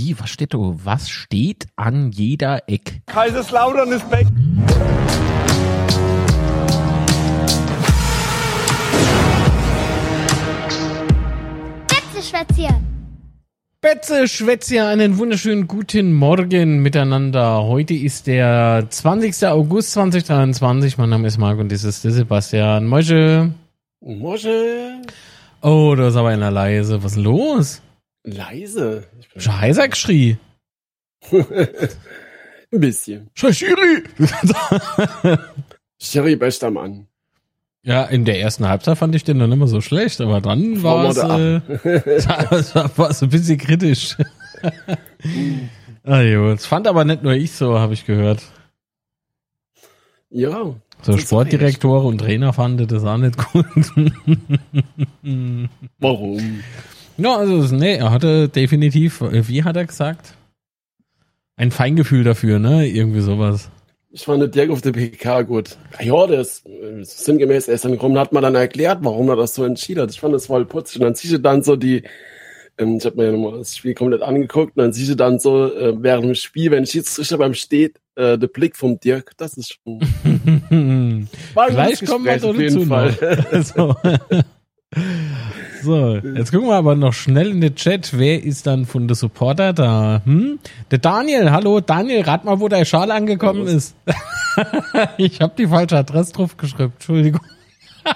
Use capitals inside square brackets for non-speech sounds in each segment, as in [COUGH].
Wie, was steht da? Was steht an jeder Eck? Kaiserslautern ist weg. Betzeschwätzchen. Betze Schwätzchen, einen wunderschönen guten Morgen miteinander. Heute ist der 20. August 2023. Mein Name ist Marc und das ist der Sebastian. Moische. Mosche. Oh, da ist aber einer leise. Was ist los? Leise. Heiser geschrie. [LAUGHS] Ein bisschen. Schiri. [LAUGHS] Sherry, bester Mann. Ja, in der ersten Halbzeit fand ich den dann immer so schlecht, aber dann war es, äh, [LAUGHS] war es ein bisschen kritisch. ah, jo, das fand aber nicht nur ich so, habe ich gehört. Ja. So Sportdirektoren und Trainer fanden das auch nicht gut. Warum? Ja, also, nee, er hatte definitiv, wie hat er gesagt? Ein Feingefühl dafür, ne? Irgendwie sowas. Ich fand den Dirk auf der PK gut. Ja, das äh, sinngemäß erst dann gekommen, hat man dann erklärt, warum er das so entschieden hat. Ich fand das voll putzig. Und dann siehst du dann so die, ähm, ich habe mir ja nochmal das Spiel komplett angeguckt, und dann siehst du dann so äh, während dem Spiel, wenn Schiedsrichter beim steht, äh, der Blick vom Dirk, das ist schon. [LAUGHS] Gutes kommen wir jeden dazu Fall. [LAUGHS] so. jetzt gucken wir aber noch schnell in den Chat. Wer ist dann von der Supporter da? Hm? Der Daniel, hallo Daniel, rat mal, wo der Schal angekommen ist. [LAUGHS] ich habe die falsche Adresse drauf geschrieben, Entschuldigung.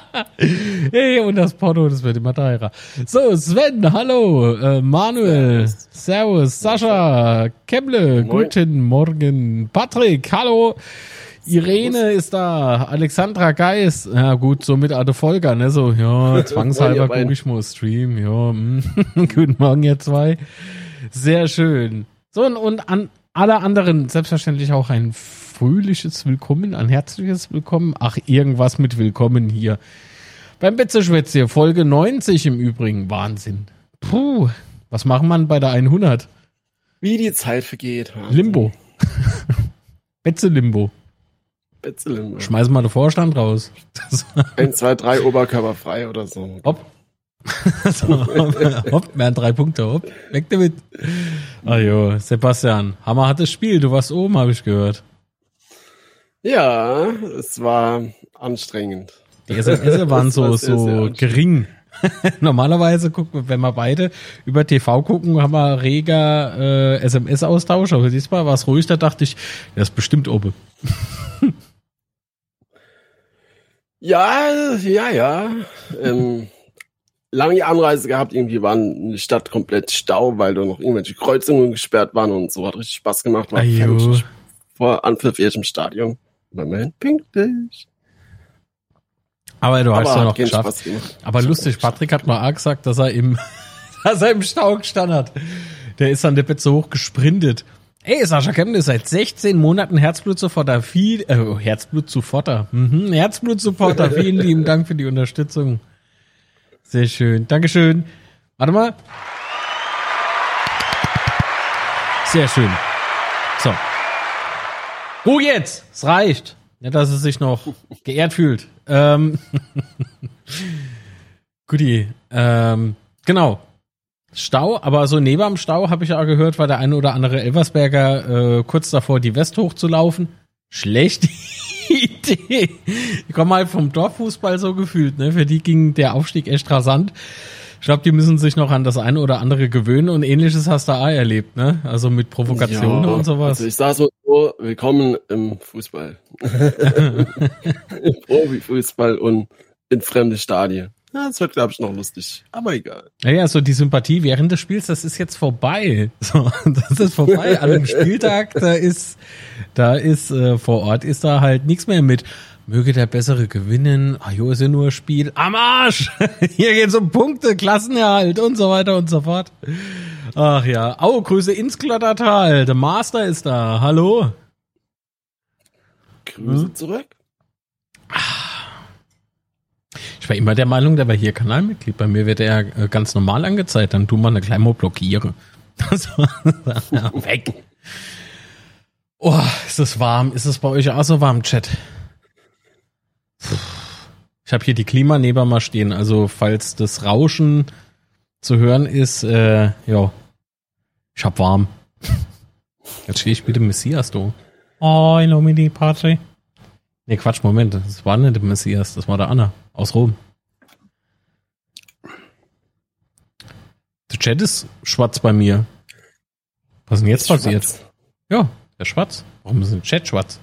[LAUGHS] hey, und das Porto, das wird immer teurer. So, Sven, hallo, äh, Manuel, Servus, Sascha, Kemble, guten Morgen, Patrick, hallo, Irene ist da, Alexandra Geis, ja gut, so mit Ade Volker, ne, so, ja, [LAUGHS] zwangshalber gucke ich mal Stream, ja, mm. [LAUGHS] guten Morgen, ihr zwei. Sehr schön. So, und, an alle anderen selbstverständlich auch ein fröhliches Willkommen, ein herzliches Willkommen. Ach, irgendwas mit Willkommen hier. Beim Betzeschwätz hier, Folge 90 im Übrigen. Wahnsinn. Puh, was machen man bei der 100? Wie die Zeit vergeht. Limbo. [LAUGHS] Betze Limbo. Betzelim. Schmeiß mal den Vorstand raus. Das, 1, 2, 3, Oberkörper frei oder so. hopp. [LAUGHS] so, hopp, hopp, wären drei Punkte, hopp. Weg damit. Ah jo, Sebastian, Hammer hat das Spiel. Du warst oben, habe ich gehört. Ja, es war anstrengend. Die SMS waren [LAUGHS] Das so, so gering. [LAUGHS] Normalerweise gucken wir, wenn wir beide über TV gucken, haben wir reger äh, SMS-Austausch, aber diesmal war es ruhig, da dachte ich, der ist bestimmt oben. Ja, ja, ja. Ähm, lange Anreise gehabt, irgendwie war die Stadt komplett Stau, weil da noch irgendwelche Kreuzungen gesperrt waren und so. Hat richtig Spaß gemacht. War vor Anpfiff erst im Stadion. Moment, pünktlich. Aber du hast Aber ja noch geschafft. Aber lustig, Patrick hat mal auch gesagt, dass er im, [LAUGHS] dass er im Stau gestanden hat. Der ist an der Bett so hoch gesprintet. Ey, Sascha Kemp ist seit 16 Monaten Herzblut-Supporter. Viel, äh, Herzblut-Supporter. Mhm, Herzblut-Supporter. [LAUGHS] Vielen lieben Dank für die Unterstützung. Sehr schön. Dankeschön. Warte mal. Sehr schön. So. Ruhe jetzt. Es reicht. Nicht, dass es sich noch geehrt fühlt. Ähm. [LAUGHS] Guti. Ähm, genau. Stau, aber so neben am Stau habe ich auch gehört, war der eine oder andere Elversberger äh, kurz davor, die West hochzulaufen. Schlechte [LAUGHS] Idee. Ich komme halt vom Dorffußball so gefühlt, ne? Für die ging der Aufstieg echt rasant. Ich glaube, die müssen sich noch an das eine oder andere gewöhnen und ähnliches hast du auch erlebt, ne? Also mit Provokationen und sowas. Also ich sag so, so, willkommen im Fußball. [LAUGHS] [LAUGHS] Im Profifußball und in fremde Stadien. Ja, das wird, glaube ich, noch lustig. Aber egal. Naja, so die Sympathie während des Spiels, das ist jetzt vorbei. [LAUGHS] So, das ist vorbei. An einem Spieltag, da ist, da ist äh, vor Ort ist da halt nichts mehr mit. Möge der Bessere gewinnen. Ah, jo, ist ja nur ein Spiel. Am Arsch! [LAUGHS] Hier geht's um Punkte, Klassenerhalt und so weiter und so fort. Ach ja. Au, Grüße ins Klettertal. Der Master ist da. Hallo. Grüße Hm? zurück. Ich war immer der Meinung, der war hier Kanalmitglied. Bei mir wird er äh, ganz normal angezeigt. Dann tu mal eine kleine Mal blockieren. [LAUGHS] So, ja, Weg. Oh, ist es warm? Ist es bei euch auch so warm, Chat? Ich habe hier die Klimaneber mal stehen. Also falls das Rauschen zu hören ist, äh, ja, Ich hab warm. [LAUGHS] Jetzt stehe ich mit dem Messias, du. Oh, I love me die Party. Nee, Quatsch, Moment. Das war nicht der Messias, das war der Anna aus Rom. Der Chat ist schwarz bei mir. Was ist denn jetzt passiert? Schwarz. Ja, der schwarz. Warum ist denn der Chat schwarz?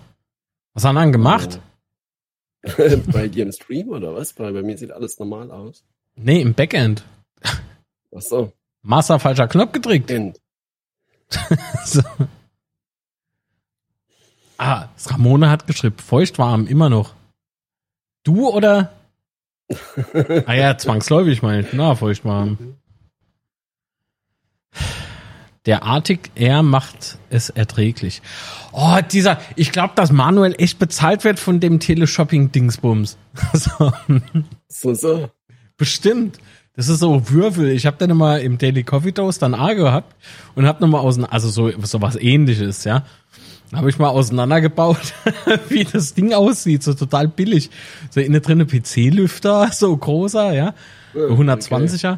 Was hat er dann gemacht? [LAUGHS] bei dir im Stream oder was? Bei, bei mir sieht alles normal aus. Nee, im Backend. Ach so. Master falscher Knopf gedrückt. [LAUGHS] So. Ah, Ramone hat geschrieben, feuchtwarm, immer noch. Du oder? [LAUGHS] ah ja, zwangsläufig mal. Na, feuchtwarm. Der Arctic Air macht es erträglich. Oh, dieser, ich glaube, dass Manuel echt bezahlt wird von dem Teleshopping-Dingsbums. [LAUGHS] so, So, so. bestimmt. Das ist so Würfel. Ich habe dann immer im Daily Coffee Toast dann A gehabt und habe nochmal außen, also so, so was ähnliches, ja. Habe ich mal auseinandergebaut, [LAUGHS] wie das Ding aussieht, so total billig. So innen drin PC-Lüfter, [LAUGHS] so großer, ja. 120er.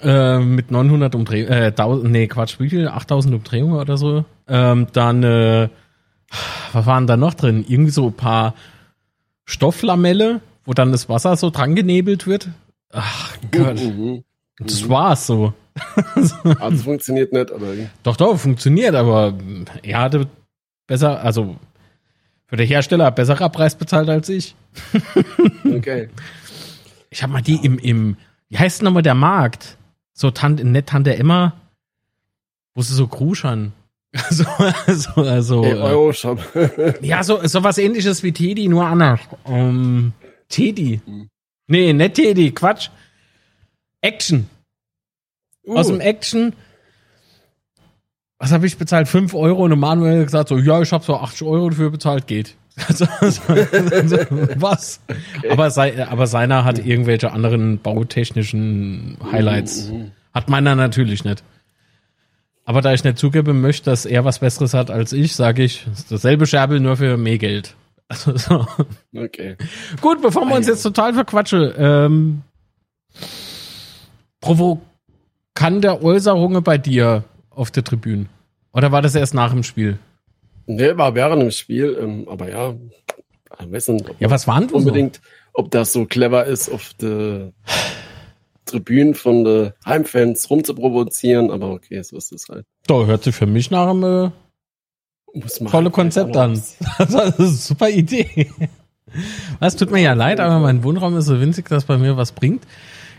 Äh, mit 900 Umdrehungen, äh, 1000, nee, Quatsch, wie viel? 8000 Umdrehungen oder so. Ähm, dann, äh, was waren da noch drin? Irgendwie so ein paar Stofflamelle, wo dann das Wasser so dran genebelt wird. Ach Gott, Mhm. das war's so. [LAUGHS] Also funktioniert nicht, aber Doch, doch, funktioniert, aber er hatte besser, also für den Hersteller besserer Preis bezahlt als ich. [LAUGHS] okay. Ich habe mal die im, im, wie heißt denn nochmal der Markt? So Tante, nicht Tante Emma, wo sie so kruschern. [LAUGHS] so, so, also, Hey, äh, Euro-Shop. [LAUGHS] ja, so, so was ähnliches wie Teddy, nur anders. Ähm, Teddy. Hm. Nee, nicht Teddy, Quatsch. Action. Aus dem Action. Was habe ich bezahlt? 5 Euro und Manuel gesagt so, ja, ich habe so 80 Euro dafür bezahlt, geht. [LAUGHS] Also, also, also, was? Aber, sei, aber seiner hat irgendwelche anderen bautechnischen Highlights. Mhm. Hat meiner natürlich nicht. Aber da ich nicht zugeben möchte, dass er was Besseres hat als ich, sage ich, dasselbe Scherbel, nur für mehr Geld. [LAUGHS] Also, so. Okay. Gut, bevor wir uns jetzt total verquatschen, ähm, provokante Äußerungen bei dir auf der Tribüne? Oder war das erst nach dem Spiel? Nee, war während dem Spiel, ähm, aber ja, ob Ja, was waren unbedingt, ob das so clever ist, auf der Tribünen von den Heimfans rumzuprovozieren, aber okay, so ist es halt. Da hört sich für mich nach einem äh, Muss man tolle halt Konzept an. [LAUGHS] Das ist eine super Idee. Was tut mir ja leid, aber mein Wohnraum ist so winzig, dass bei mir was bringt.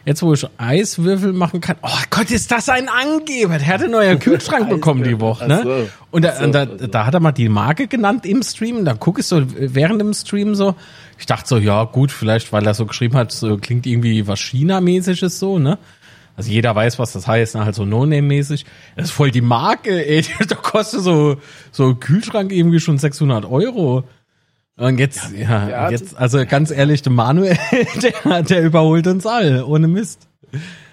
Jetzt, wo ich Eiswürfel machen kann. Oh Gott, ist das ein Angeber. Der hat einen neuen Kühlschrank [LAUGHS] bekommen die Woche, ne? so. Und da, so, und da, so. da hat er mal die Marke genannt im Stream. Da gucke ich so während dem Stream so. Ich dachte so, ja gut, vielleicht, weil er so geschrieben hat, so klingt irgendwie was China-mäßiges so, ne? Also jeder weiß, was das heißt, ne? halt so No-Name-mäßig. Das ist voll die Marke, ey. [LAUGHS] Da kostet so, so ein Kühlschrank irgendwie schon 600 Euro. Und jetzt, ja, hat- jetzt, also ganz ehrlich, der Manuel, [LAUGHS] der, der überholt uns alle, ohne Mist.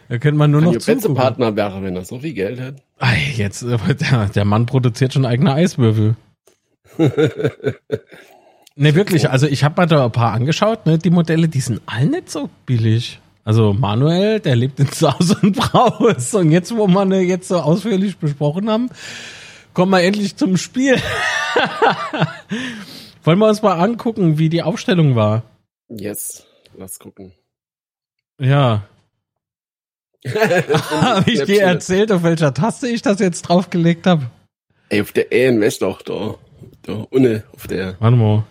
Da könnte man nur noch zugucken. Partner wäre, wenn er so viel Geld hätte. Ei, jetzt, äh, der, der Mann produziert schon eigene Eiswürfel. [LAUGHS] ne, wirklich, also ich habe mal da ein paar angeschaut, ne, die Modelle, die sind alle nicht so billig. Also Manuel, der lebt in Saus und Braus. Und jetzt, wo wir ne, jetzt so ausführlich besprochen haben, kommen wir endlich zum Spiel. [LAUGHS] Wollen wir uns mal angucken, wie die Aufstellung war? Yes, lass gucken. Ja. [LAUGHS] [LAUGHS] Habe ich dir erzählt, auf welcher Taste ich das jetzt draufgelegt habe? Ey, auf der Ehen, weißt doch, da, da, unne, auf der, Warte mal.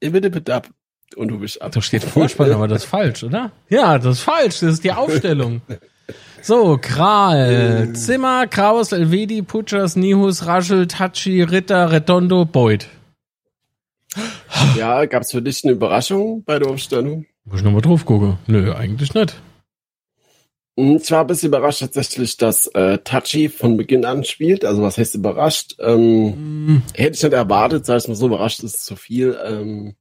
ich bitte, bitte ab. Und du bist ab. Da steht Vorspann, aber das ist falsch, oder? Ja, das ist falsch. Das ist die Aufstellung. [LAUGHS] So, Kral, Zimmer, Kraus, Elvedi, Putschers, Nihus, Raschel, Tachi, Ritter, Redondo, Boyd. Ja, gab's für dich eine Überraschung bei der Aufstellung? Muss ich nochmal drauf gucken? Nö, eigentlich nicht. Hm, Ich war ein bisschen überrascht tatsächlich, dass äh, Tachi von Beginn an spielt. Also was heißt überrascht? Ähm, hätte ich nicht erwartet, sag ich mal so, überrascht ist zu viel. Ähm,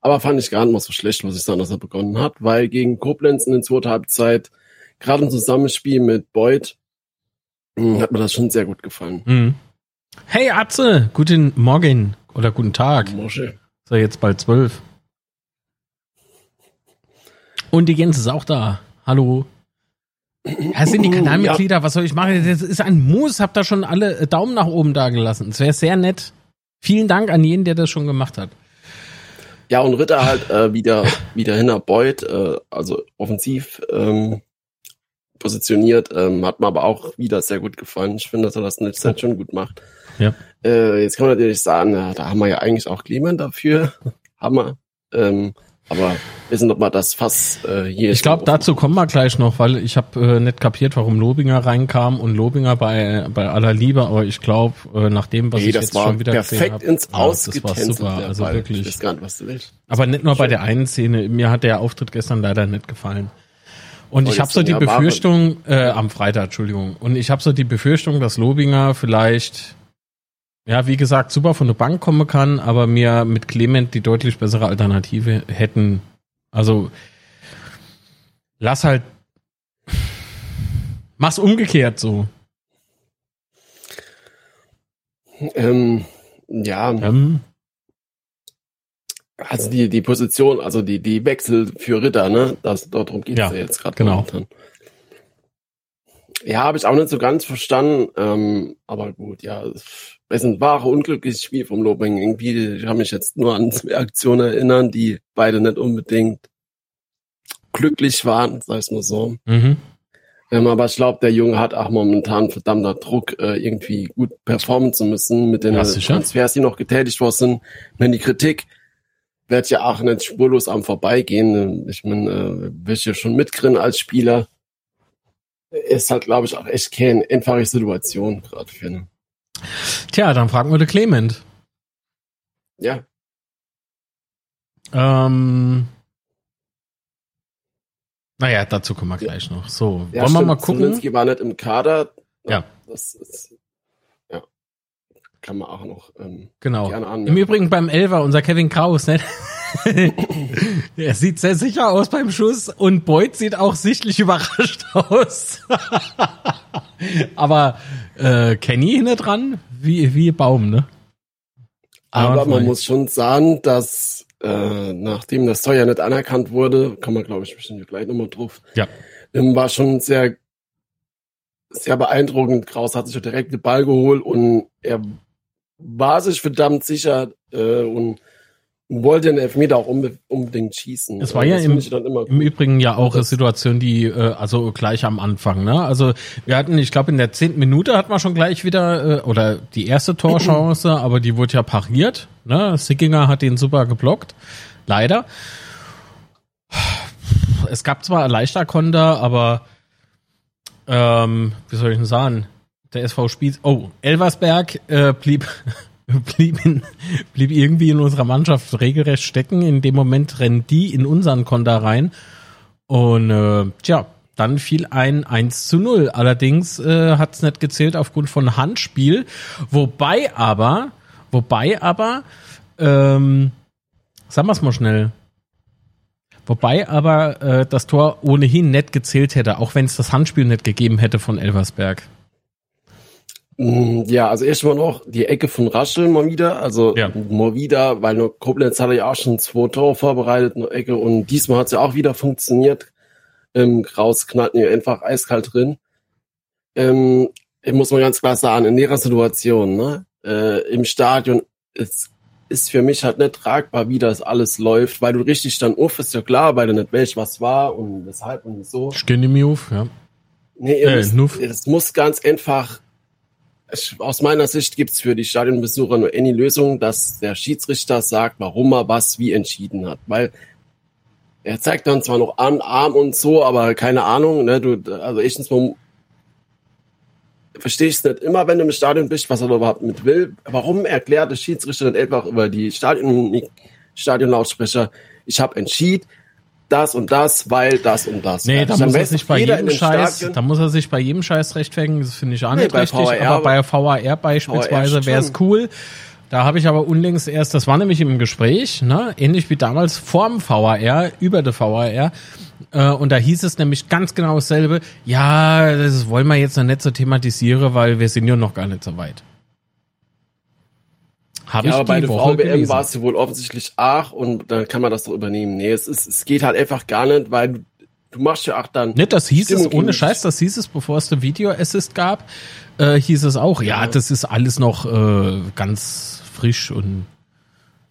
aber fand ich gar nicht mal so schlecht, muss ich sagen, dass er begonnen hat, weil gegen Koblenz in der zweiten Halbzeit, gerade im Zusammenspiel mit Boyd, mh, hat mir das schon sehr gut gefallen. Mhm. Hey Atze, guten Morgen oder guten Tag. Mosche. Ist ja jetzt bald zwölf. Und die Gänse ist auch da. Hallo. Ja, sind die Kanalmitglieder, was soll ich machen? Das ist ein Muss, hab da schon alle Daumen nach oben da gelassen. Es wäre sehr nett. Vielen Dank an jeden, der das schon gemacht hat. Ja, und Ritter halt äh, wieder, wieder hinter Beuth, äh, also offensiv ähm, positioniert, ähm, hat mir aber auch wieder sehr gut gefallen. Ich finde, dass er das in Zeit schon gut macht. Ja. Äh, jetzt kann man natürlich sagen, ja, da haben wir ja eigentlich auch Clement dafür. [LAUGHS] wir. Ähm, aber wissen, ob man das Fass äh, hier Ich glaube, dazu kommen wir gleich noch, weil ich habe äh, nicht kapiert, warum Lobinger reinkam und Lobinger bei bei aller Liebe, aber ich glaube, äh, nach dem, was nee, ich jetzt schon wieder perfekt gesehen habe, ins ja, das war super, also Ball. Ich wirklich. weiß gar nicht, was du willst. Aber nicht nur bei Schön. der einen Szene, mir hat der Auftritt gestern leider nicht gefallen. Und Oh, ich habe so die ja, Befürchtung, äh, am Freitag, Entschuldigung, und ich habe so die Befürchtung, dass Lobinger vielleicht, ja, wie gesagt, super von der Bank kommen kann, aber mir mit Clement die deutlich bessere Alternative hätten. Also, lass halt, mach's umgekehrt so. Ähm, ja, Ähm, also die, die Position, also die, die Wechsel für Ritter, ne? Das, darum geht's Ja, ja, jetzt gerade genau. momentan. Ja, habe ich auch nicht so ganz verstanden, ähm, aber gut, ja, es sind wahre unglückliches Spiel vom Lobing. Irgendwie, ich kann mich jetzt nur an zwei Aktionen erinnern, die beide nicht unbedingt glücklich waren, sag ich mal so. mhm. Ähm, aber ich glaube, der Junge hat auch momentan verdammter Druck, äh, irgendwie gut performen zu müssen mit den Ja. Transfers, die noch getätigt worden sind. Wenn die Kritik wird ja auch nicht spurlos am Vorbeigehen. Ich meine, äh, will ich ja schon mitkriegen als Spieler. Ist halt, glaube ich, auch echt keine einfache Situation gerade für ihn. Tja, dann fragen wir den Clement. Ja, Ähm, naja, dazu kommen wir gleich noch. So, ja wollen wir stimmt. mal gucken? Zielinski war nicht im Kader. Ja. Das ist, ja, kann man auch noch ähm, Genau. gerne Im anmerken. Übrigen beim Elfer, unser Kevin Kraus, ne? [LAUGHS] er sieht sehr sicher aus beim Schuss und Beuth sieht auch sichtlich [LAUGHS] überrascht aus. [LAUGHS] Aber äh, Kenny hinten dran, wie, wie Baum, ne? Aber man muss schon sagen, dass äh, nachdem das Tor ja nicht anerkannt wurde, kommen wir glaube ich bestimmt gleich nochmal drauf, Ja. ähm, war schon sehr, sehr beeindruckend. Kraus hat sich ja direkt den Ball geholt und er war sich verdammt sicher äh, und wollte den Elfmeter auch unbe unbedingt schießen. Es war ja im- immer Im. Übrigen ja auch eine Situation, die, äh, also gleich am Anfang, ne? Also wir hatten, ich glaube, in der zehnten Minute hat man schon gleich wieder, äh, oder die erste Torchance, [CLEARS THROAT] aber die wurde ja pariert, ne? Sickinger hat den super geblockt. Leider. Es gab zwar ein leichter Konter, aber ähm, wie soll ich denn sagen? Der SV Spieß, oh, Elversberg äh, blieb, [LAUGHS] blieb, in, blieb irgendwie in unserer Mannschaft regelrecht stecken. In dem Moment rennen die in unseren Konter rein. Und äh, tja, dann fiel ein 1 zu 0. Allerdings äh, hat es nicht gezählt aufgrund von Handspiel. Wobei aber, wobei aber, ähm, sagen wir es mal schnell. Wobei aber äh, das Tor ohnehin nicht gezählt hätte, auch wenn es das Handspiel nicht gegeben hätte von Elversberg. Mm, Ja, also erstmal noch die Ecke von Raschel mal wieder, also Ja. mal wieder, weil nur Koblenz hatte ja auch schon zwei Tore vorbereitet, eine Ecke und diesmal hat es ja auch wieder funktioniert. Ähm, Kraus knallt mir einfach eiskalt drin. Ähm, ich muss mal ganz klar sagen, in ihrer Situation, ne, äh, im Stadion, es ist für mich halt nicht tragbar, wie das alles läuft, weil du richtig dann uff, ist ja klar, weil du nicht weißt, was war und weshalb und so. Stehen im Move, ja. Nee, ihr Äh, müsst, es muss ganz einfach, es, aus meiner Sicht gibt's für die Stadionbesucher nur eine Lösung, dass der Schiedsrichter sagt, warum er was wie entschieden hat. Weil er zeigt dann zwar noch an, Arm und so, aber keine Ahnung, ne, du, also erstens mal verstehst nicht immer, wenn du im Stadion bist, was er überhaupt mit will. Warum erklärt der Schiedsrichter nicht einfach über die Stadion, Stadionlautsprecher, ich habe entschieden, das und das, weil das und das. Nee, da Dann muss er sich bei jedem Scheiß, da muss er sich bei jedem Scheiß rechtfertigen, das finde ich auch nicht richtig, VAR aber bei VAR beispielsweise wäre es cool. Da habe ich aber unlängst erst, das war nämlich im Gespräch, ne, ähnlich wie damals vorm VAR, über der VAR, äh, und da hieß es nämlich ganz genau dasselbe, ja, das wollen wir jetzt noch nicht so thematisieren, weil wir sind ja noch gar nicht so weit. Habe Ja, aber ich bei die der VBM gelesen. war es ja wohl offensichtlich ach und dann kann man das doch übernehmen. Nee, es ist, es geht halt einfach gar nicht, weil du, du machst ja auch dann. Ne, das hieß Stimmung es, ohne Scheiß, das hieß es, bevor es der Video Assist gab, äh, hieß es auch, ja, Ja. das ist alles noch äh, ganz frisch und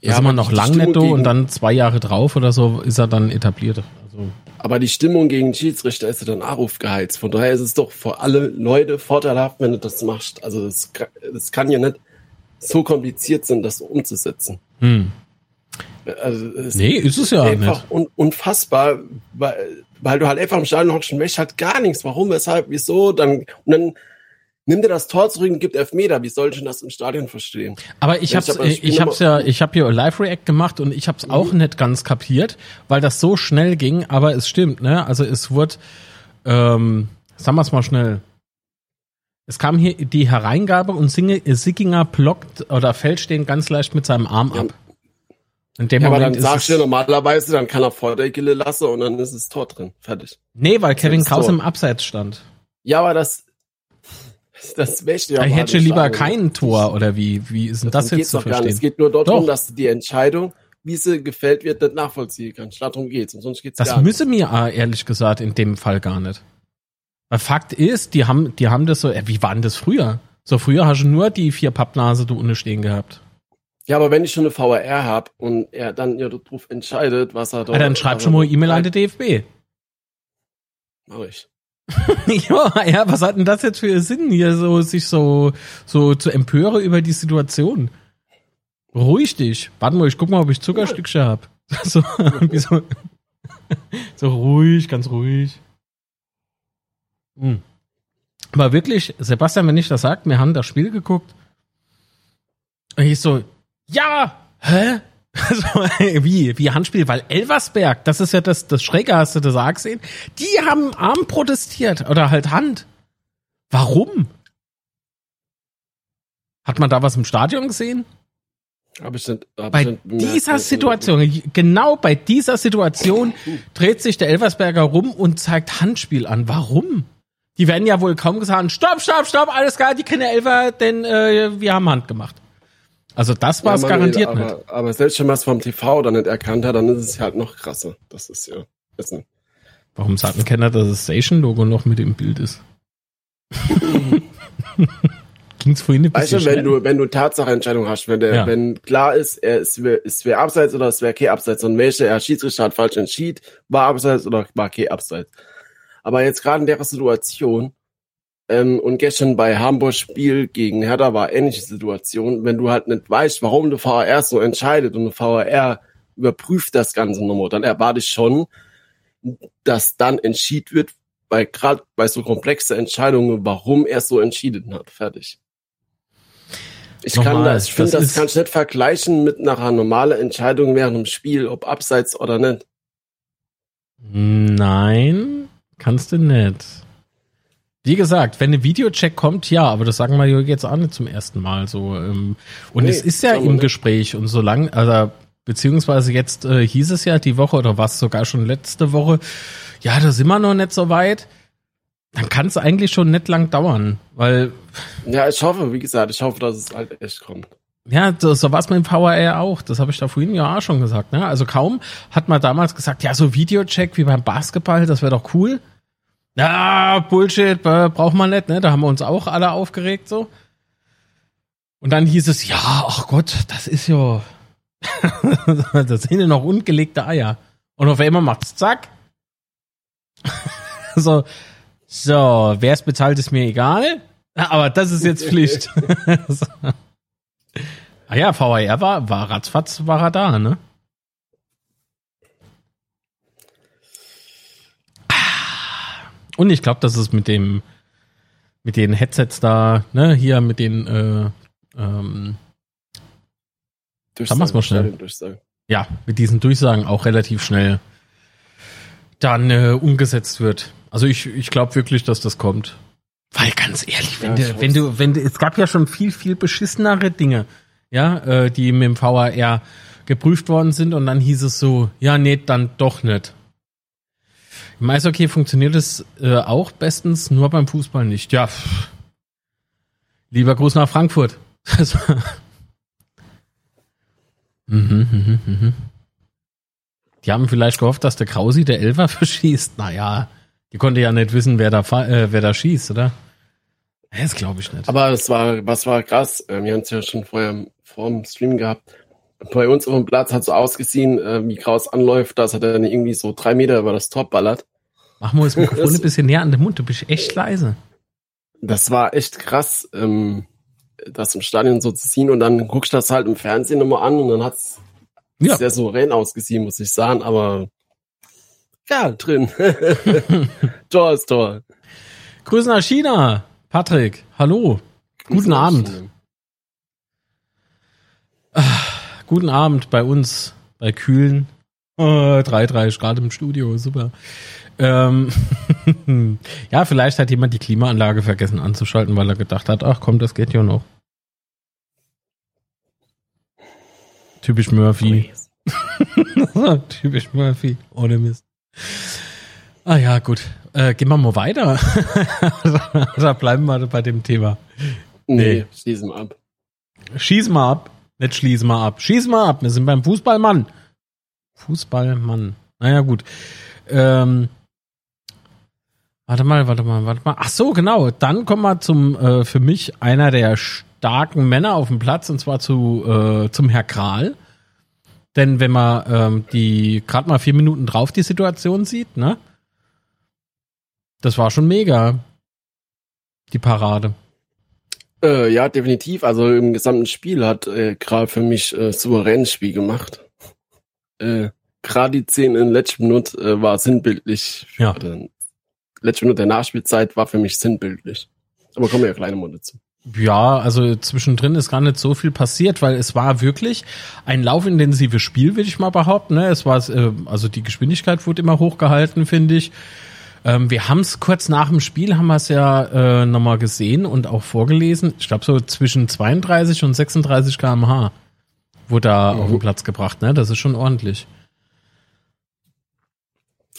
Ja, wir aber noch lang netto und dann zwei Jahre drauf oder so ist er dann etabliert. Also, Aber die Stimmung gegen Schiedsrichter ist ja dann auch aufgeheizt. Von daher ist es doch für alle Leute vorteilhaft, wenn du das machst. Also das, das kann ja nicht so kompliziert sein, das umzusetzen. hm. Also es Nee, ist es ja einfach nicht. un unfassbar, weil, weil du halt einfach im Stadion hockst und weißt halt gar nichts. Warum, weshalb, wieso? Dann, und dann nimmt er das Tor zurück und gibt Elfmeter. Wie soll ich denn das im Stadion verstehen? Aber ich Ja, hab's, ich hab ich, Spiel ich hab's ja, ich hab hier Live React gemacht und ich hab's auch nicht ganz kapiert, weil das so schnell ging, aber es stimmt, ne? Also es wurde, ähm, sagen wir's mal schnell. Es kam hier die Hereingabe und Singe, Sickinger blockt oder fällt stehen ganz leicht mit seinem Arm ab. In dem Ja, aber Moment dann ist sagst du es, ja normalerweise, dann kann er vor der Gille lassen und dann ist das Tor drin. Fertig. Nee, weil Kevin Kraus im Abseits stand. Ja, aber das, [LAUGHS] das möchte ja Er mal hätte lieber kein Tor oder wie, wie ist denn das jetzt zu nicht. Es verstehen? geht nur darum, dass du die Entscheidung, wie sie gefällt wird, nicht nachvollziehen kannst. Darum geht's. Und sonst geht's Das müsse mir äh, ehrlich gesagt in dem Fall gar nicht. Weil Fakt ist, die haben, die haben das so, äh, wie war denn das früher? So früher hast du nur die vier Pappnase da unten stehen gehabt. Ja, aber wenn ich schon eine VAR hab und er dann ja darauf entscheidet, was er dort. Ja, dann schreib schon mal dort E-Mail an die DFB. Mach ich. [LAUGHS] ja, ja, was hat denn das jetzt für Sinn, hier so, sich so, so zu empören über die Situation? Ruhig dich. Warte mal, ich guck mal, ob ich Zuckerstückchen hab. [LAUGHS] So, [LAUGHS] so, so ruhig, ganz ruhig. Hm. Aber wirklich, Sebastian, wenn ich das sag, wir haben das Spiel geguckt. Und ich so, ja, hä? [LAUGHS] Also, wie, wie Handspiel, weil Elversberg, das ist ja das, das Schräge, hast du das auch gesehen? Die haben Arm protestiert oder halt Hand. Warum? Hat man da was im Stadion gesehen? Hab ich nicht, hab Bei ich nicht dieser Situation, genau bei dieser Situation dreht sich der Elversberger rum und zeigt Handspiel an. Warum? Die werden ja wohl kaum gesagt, stopp, stopp, stopp, alles klar, die keine Elfer, denn äh, wir haben Hand gemacht. Also das war es Ja, garantiert aber, nicht. Aber selbst wenn man es vom TV dann nicht erkannt hat, dann ist es halt noch krasser. Das ist ja. Ist Warum sagt ein Kenner, dass das Station-Logo noch mit im Bild ist? [LAUGHS] Ging's vorhin ein Weißt bisschen du, wenn du, wenn du Tatsachenentscheidung hast, wenn der, Ja. wenn klar ist, er ist, es wäre abseits oder es wäre kein abseits und welche, er Schiedsrichter hat falsch entschieden, war abseits oder war kein abseits. Aber jetzt gerade in der Situation, ähm, und gestern bei Hamburg Spiel gegen Hertha war ähnliche Situation, wenn du halt nicht weißt, warum der VAR so entscheidet und der VAR überprüft das Ganze nochmal, dann erwarte ich schon, dass dann entschieden wird, bei gerade bei so komplexen Entscheidungen, warum er so entschieden hat. Fertig. Ich kann Nochmal, das, ich finde, das das, kann ich nicht vergleichen mit einer normalen Entscheidung während dem Spiel, ob abseits oder nicht. Nein, kannst du nicht. Wie gesagt, wenn ein Videocheck kommt, ja, aber das sagen wir jetzt auch nicht zum ersten Mal so. ähm, Und Nee, es ist ja im nicht. Gespräch und solange, also beziehungsweise jetzt äh, hieß es ja die Woche oder was sogar schon letzte Woche, ja, da sind wir noch nicht so weit. Dann kann es eigentlich schon nicht lang dauern, weil Ja, ich hoffe, wie gesagt, ich hoffe, dass es halt echt kommt. Ja, so, so war es mit dem VAR auch. Das habe ich da vorhin ja auch schon gesagt. Ne? Also kaum hat man damals gesagt, ja, so Videocheck wie beim Basketball, das wäre doch cool. Ja, Bullshit, braucht man nicht. Ne? Da haben wir uns auch alle aufgeregt so. Und dann hieß es, ja, ach Gott, das ist ja, [LAUGHS] das sind ja noch ungelegte Eier. Und auf einmal macht's zack. [LAUGHS] so, so, wer es bezahlt, ist mir egal. Aber das ist jetzt Pflicht. [LAUGHS] Ah ja, VAR war, war ratzfatz, war er da, ne? Und ich glaube, dass es mit dem, mit den Headsets da, ne, hier mit den, äh, ähm, Sagen wir's mal schnell. Durchsagen. ja, mit diesen Durchsagen auch relativ schnell dann äh, umgesetzt wird. Also ich, ich glaube wirklich, dass das kommt. Weil ganz ehrlich, wenn, Ja, du, wenn du, wenn du, es gab ja schon viel, viel beschissenere Dinge, ja, äh, die mit dem VAR geprüft worden sind und dann hieß es so, ja, nee, dann doch nicht. Im Eishockey funktioniert es äh, auch bestens, nur beim Fußball nicht. Ja, pff. lieber Gruß nach Frankfurt. [LAUGHS] Also- mhm, mhm, mhm. Die haben vielleicht gehofft, dass der Krausi der Elfer [LAUGHS] verschießt. Naja, die konnte ja nicht wissen, wer da, äh, wer da schießt, oder? Das glaube ich nicht. Aber es war, was war krass. Äh, wir haben es ja schon vorher vor dem Stream gehabt. Bei uns auf dem Platz hat so ausgesehen, äh, wie Kraus anläuft, dass er dann irgendwie so drei Meter über das Tor ballert. Mach mal das [LAUGHS] Mikrofon ein bisschen näher an den Mund, du bist echt leise. Das war echt krass, ähm, das im Stadion so zu ziehen und dann guckst du das halt im Fernsehen nochmal an und dann hat's ja. sehr souverän ausgesehen, muss ich sagen, aber ja, drin. [LAUGHS] Tor ist Tor. Grüßen nach China. Patrick, hallo. Grüßen Guten Abend. Ach, guten Abend bei uns, bei Kühlen. Oh, 3-3 Grad im Studio, super. Ähm, [LAUGHS] ja, vielleicht hat jemand die Klimaanlage vergessen anzuschalten, weil er gedacht hat, ach komm, das geht ja noch. Typisch Murphy. [LAUGHS] Typisch Murphy, ohne Mist. Ah ja, gut. Äh, gehen wir mal weiter. [LAUGHS] da bleiben wir bei dem Thema. Nee, nee. schießen wir ab. Schießen wir ab. Nicht schließen wir ab. Schießen wir ab. Wir sind beim Fußballmann. Fußballmann. Naja, gut. Ähm, warte mal, warte mal, warte mal. Ach so, genau. Dann kommen wir zum, äh, für mich einer der starken Männer auf dem Platz, und zwar zu, äh, zum Herr Kral. Denn wenn man ähm, die gerade mal vier Minuten drauf die Situation sieht, ne? Das war schon mega. Die Parade. Äh, ja, definitiv. Also im gesamten Spiel hat äh, Kral für mich äh, souveränes Spiel gemacht. Äh, gerade die Szene in letzter Minute äh, war sinnbildlich. Ja. Oder, letzte Minute der Nachspielzeit war für mich sinnbildlich. Aber kommen wir ja gleich mal dazu. Ja, also zwischendrin ist gar nicht so viel passiert, weil es war wirklich ein laufintensives Spiel, will ich mal behaupten. Ne? Es war, äh, also die Geschwindigkeit wurde immer hochgehalten, finde ich. Ähm, wir haben es kurz nach dem Spiel, haben wir es ja äh, nochmal gesehen und auch vorgelesen. Ich glaube so zwischen 32 und 36 kmh wurde da mhm. auf den Platz gebracht. Ne? Das ist schon ordentlich.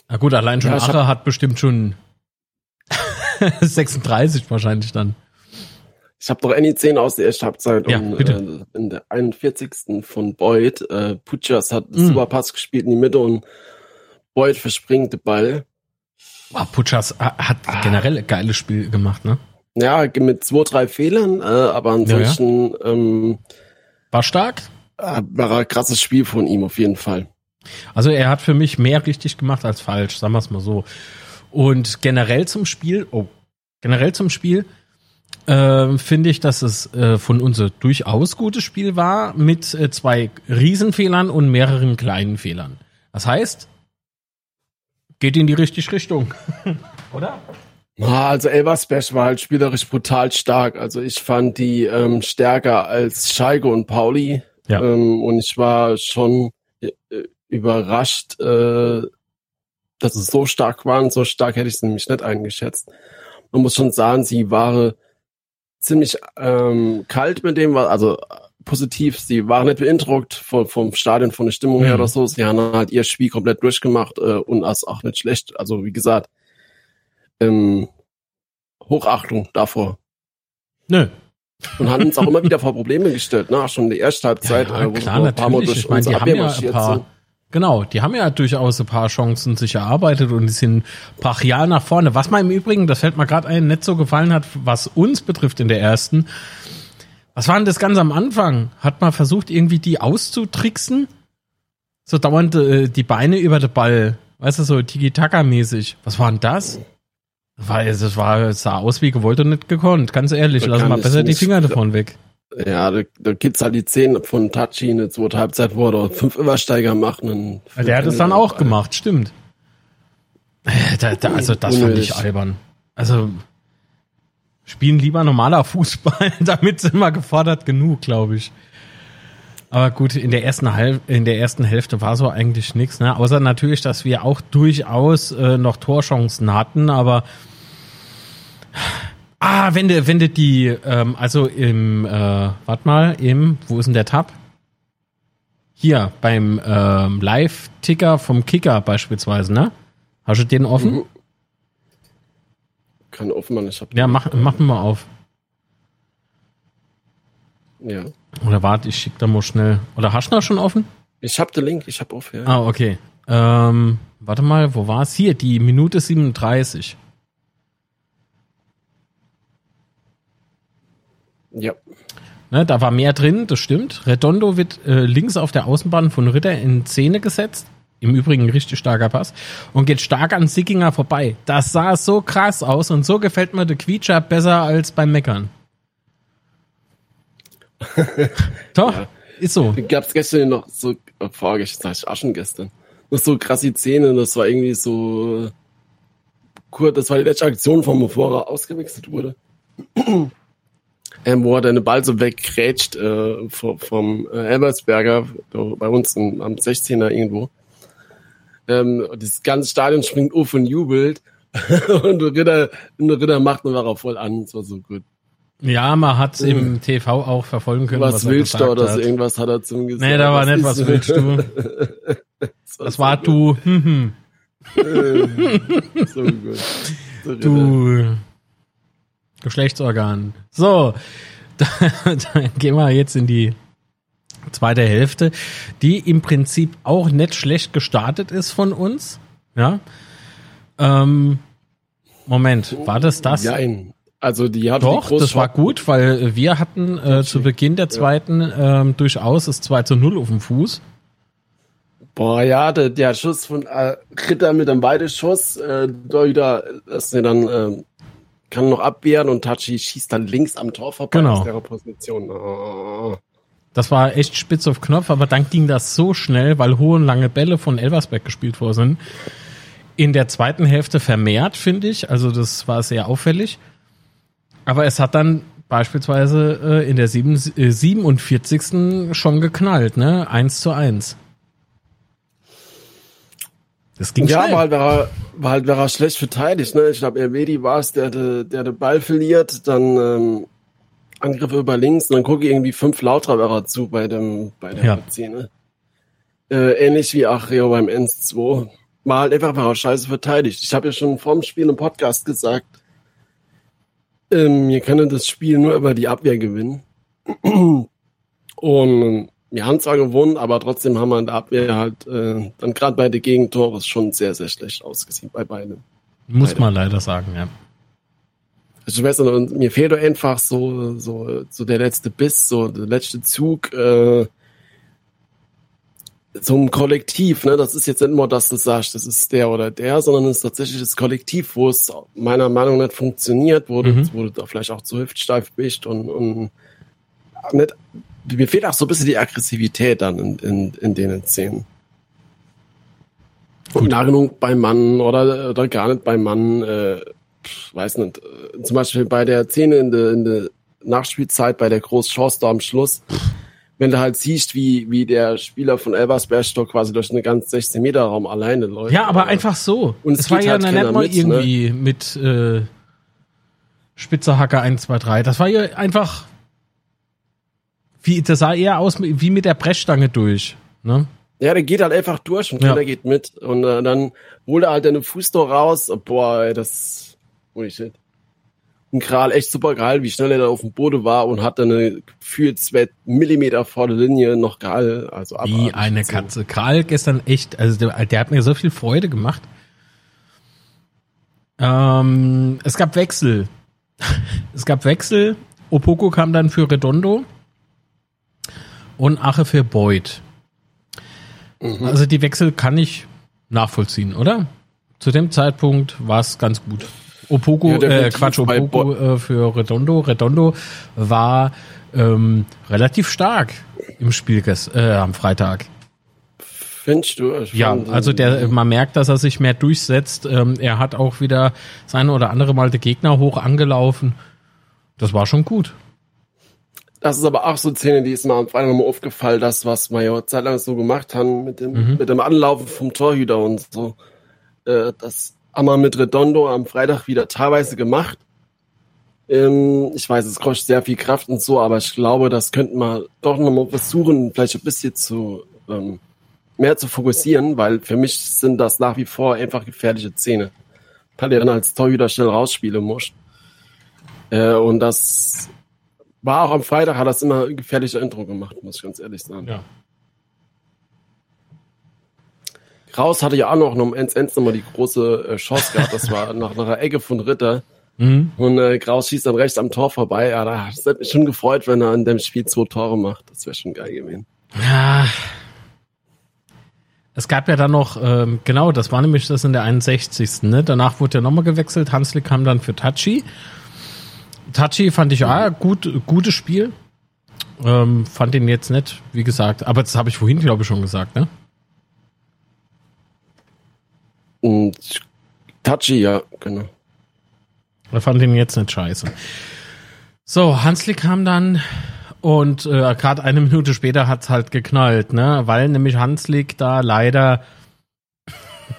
Na gut, allein schon ja, Ache hat bestimmt schon [LAUGHS] 36 wahrscheinlich dann. Ich habe doch any 10 aus der ersten Halbzeit ja, und äh, in der 41. von Boyd. Äh, Puchas hat mhm. super Pass gespielt in die Mitte und Boyd verspringt den Ball. Wow, Puchas hat ah. generell ein geiles Spiel gemacht, ne? Ja, mit zwei, drei Fehlern, äh, aber ansonsten ja, ja. Ähm, war stark. Äh, war ein krasses Spiel von ihm auf jeden Fall. Also er hat für mich mehr richtig gemacht als falsch, sagen wir es mal so. Und generell zum Spiel, oh, generell zum Spiel, äh, finde ich, dass es äh, von uns ein durchaus gutes Spiel war mit äh, zwei Riesenfehlern und mehreren kleinen Fehlern. Das heißt, geht in die richtige Richtung. [LAUGHS] Oder? Also Elversberg war halt spielerisch brutal stark. Also ich fand die ähm, stärker als Schalke und Pauli. Ja. Ähm, und ich war schon äh, überrascht, äh, dass es so stark waren. So stark hätte ich es nämlich nicht eingeschätzt. Man muss schon sagen, sie waren ziemlich ähm, kalt mit dem, also positiv. Sie waren nicht beeindruckt vom, vom Stadion, von der Stimmung her mhm. oder so. Sie haben halt ihr Spiel komplett durchgemacht äh, und das auch nicht schlecht. Also wie gesagt, ähm, Hochachtung davor. Nö. Und haben uns auch immer wieder [LAUGHS] vor Probleme gestellt, ne? Schon in der ersten Halbzeit, ja, ja, äh, wo klar, wir ein paar Mal durch ich meine, die haben ja ein paar, sind. Genau, die haben ja durchaus ein paar Chancen sich erarbeitet und die sind brachial nach vorne. Was mir im Übrigen, das fällt mir gerade ein, nicht so gefallen hat, was uns betrifft in der ersten, was war denn das ganz am Anfang? Hat man versucht, irgendwie die auszutricksen? So dauernd äh, die Beine über den Ball. Weißt du, so Tiki-Taka-mäßig. Was war denn das? Weil das war, es sah aus wie gewollt und nicht gekonnt. Ganz ehrlich, da lass mal besser die Finger davon weg. Ja, da, da gibt's halt die Zehn von Tachi in der zweiten Halbzeit, wo er fünf Übersteiger macht. Und ja, der hat es dann auch gemacht, stimmt. Äh, da, da, also das fand ich albern. Also spielen lieber normaler Fußball, [LAUGHS] damit sind wir gefordert genug, glaube ich. Aber gut, in der ersten Halb in der ersten Hälfte war so eigentlich nichts, ne? Außer natürlich, dass wir auch durchaus äh, noch Torchancen hatten, aber [SIGHS] ah, wenn du wenn du die ähm, also im äh, warte mal, im wo ist denn der Tab? Hier beim ähm, Live-Ticker vom Kicker beispielsweise, ne? Hast du den offen? Kann offen machen. Ich hab ja, mach, mach mal auf. Ja. Oder warte, ich schick da mal schnell. Oder hast du da schon offen? Ich hab den Link, ich hab auf, ja. Ah, okay. Ähm, warte mal, wo war es? Hier, die Minute 37. Ja. Ne, da war mehr drin, das stimmt. Redondo wird äh, links auf der Außenbahn von Ritter in Szene gesetzt. Im Übrigen richtig starker Pass. Und geht stark an Sickinger vorbei. Das sah so krass aus und so gefällt mir der Quietscher besser als beim Meckern. [LAUGHS] Doch, ja. ist so. Gab's gestern noch so, vorgestern, sag ich auch schon gestern, noch so krass die Szene, das war irgendwie so, kurz, das war die letzte Aktion vom bevor er ausgewechselt wurde [CLEARS THROAT] ähm, wo er den Ball so wegkrätscht äh, vom, vom äh, Elbersberger, bei uns im, am 16er irgendwo. Ähm, das ganze Stadion springt auf und jubelt. [LAUGHS] und der Ritter, Ritter macht nur darauf voll an. Das war so gut. Ja, man hat mhm. im TV auch verfolgen können, was, was willst du oder so irgendwas hat er zum gesagt. Nee, da war nicht, was willst du. [LAUGHS] das war, das war du. Hm, hm. [LAUGHS] so gut. So du. Geschlechtsorgan. So, dann gehen wir jetzt in die zweite Hälfte, die im Prinzip auch nicht schlecht gestartet ist von uns. Ja. Ähm, Moment, war das das? Nein. Also die hat Doch, die das war gut, weil wir hatten äh, zu Beginn der zweiten ja. ähm, durchaus das 2 zu 0 auf dem Fuß. Boah, ja, der, der Schuss von äh, Ritter mit einem Weideschuss, äh, da wieder, das ist dann äh, kann noch abwehren und Tachi schießt dann links am Tor vorbei genau. aus der Position. Oh. Das war echt spitz auf Knopf, aber dann ging das so schnell, weil hohe und lange Bälle von Elversberg gespielt worden sind. In der zweiten Hälfte vermehrt, finde ich. Also das war sehr auffällig. Aber es hat dann beispielsweise äh, in der 7, äh, 47. schon geknallt, ne? 1 zu 1. Das ging ja, schnell. war halt, war, war halt war schlecht verteidigt. Ne? Ich glaube, Erwedi war es, der, der, der den Ball verliert, dann ähm, Angriff über links und dann gucke ich irgendwie fünf Lauterer zu bei dem bei der ja. Szene. Äh, ähnlich wie Achrio beim Ends 2. War halt einfach war scheiße verteidigt. Ich habe ja schon vorm Spiel im Podcast gesagt, ähm, wir können das Spiel nur über die Abwehr gewinnen. Und wir haben zwar gewonnen, aber trotzdem haben wir in der Abwehr halt äh, dann gerade bei den Gegentore schon sehr, sehr schlecht ausgesehen bei beiden. Muss Beide. man leider sagen, ja. Also, ich weiß nicht, mir fehlt doch einfach so, so, so der letzte Biss, so der letzte Zug, äh, ein Kollektiv, ne? Das ist jetzt nicht nur, dass du sagst, das ist der oder der, sondern es ist tatsächlich das Kollektiv, wo es meiner Meinung nach funktioniert, wo, mhm. du, wo du da vielleicht auch zu hüftsteif bist und, und nicht mir fehlt auch so ein bisschen die Aggressivität dann in, in, in den Szenen. Und Nachrichtung beim Mann oder, oder gar nicht beim Mann, äh, weiß nicht. Äh, zum Beispiel bei der Szene in der, in der Nachspielzeit, bei der Großchance da am Schluss, wenn du halt siehst, wie, wie der Spieler von Elversberg quasi durch einen ganz 16 Meter Raum alleine läuft. Ja, aber einfach so. Und es, war ja halt nicht mal mit, ne? irgendwie ne? mit äh, Spitzer Hacker 1, 2, 3. Das war ja einfach wie, das sah eher aus wie mit der Brechstange durch. Ne? Ja, der geht halt einfach durch und ja. geht mit. Und äh, dann holt er halt einen Fuß da raus. Boah, ey, das. Holy shit. Und Kral, echt super geil, wie schnell er da auf dem Boden war und hat dann eine gefühlt zwei Millimeter vor der Linie noch geil. Also Wie eine so. Katze. Kral gestern echt, also der, der hat mir so viel Freude gemacht. Ähm, es gab Wechsel. [LAUGHS] es gab Wechsel. Opoko kam dann für Redondo und Ache für Boyd. Mhm. Also die Wechsel kann ich nachvollziehen, oder? Zu dem Zeitpunkt war es ganz gut. Opoko, ja, äh, Quatsch, Opoko äh, für Redondo. Redondo war ähm, relativ stark im Spiel äh, am Freitag. Findest du? ja, also der, man merkt, dass er sich mehr durchsetzt. Ähm, er hat auch wieder seine oder andere Mal den Gegner hoch angelaufen. Das war schon gut. Das ist aber auch so eine Szene, die ist mir am Freitag nochmal aufgefallen, das, was wir ja zeitlang so gemacht haben mit dem, mhm. mit dem Anlaufen vom Torhüter und so. Äh, das haben mit Redondo am Freitag wieder teilweise gemacht. Ähm, ich weiß, es kostet sehr viel Kraft und so, aber ich glaube, das könnten wir doch nochmal versuchen, vielleicht ein bisschen zu, ähm, mehr zu fokussieren, weil für mich sind das nach wie vor einfach gefährliche Szene. Weil ihr dann als Torhüter schnell rausspielen muss. Äh, und das war auch am Freitag, hat das immer ein gefährlicher Intro gemacht, muss ich ganz ehrlich sagen. Ja. Kraus hatte ja auch noch um 1-1 nochmal die große äh, Chance gehabt. Das war nach, nach einer Ecke von Ritter. Mhm. Und äh, Kraus schießt dann rechts am Tor vorbei. Ja, das hätte mich schon gefreut, wenn er in dem Spiel zwei Tore macht. Das wäre schon geil gewesen. Ja. Es gab ja dann noch, ähm, genau, das war nämlich das in der 61. Ne? Danach wurde ja nochmal gewechselt. Hanslik kam dann für Tachi. Tachi fand ich, ah, gut, gutes Spiel. Ähm, fand ihn jetzt nicht, wie gesagt, aber das habe ich vorhin, glaube ich, schon gesagt, ne? Und Tachi, ja, genau. Er fand ihn jetzt nicht scheiße. So, Hansli kam dann und äh, gerade eine Minute später hat's halt geknallt, ne? Weil nämlich Hanslik da leider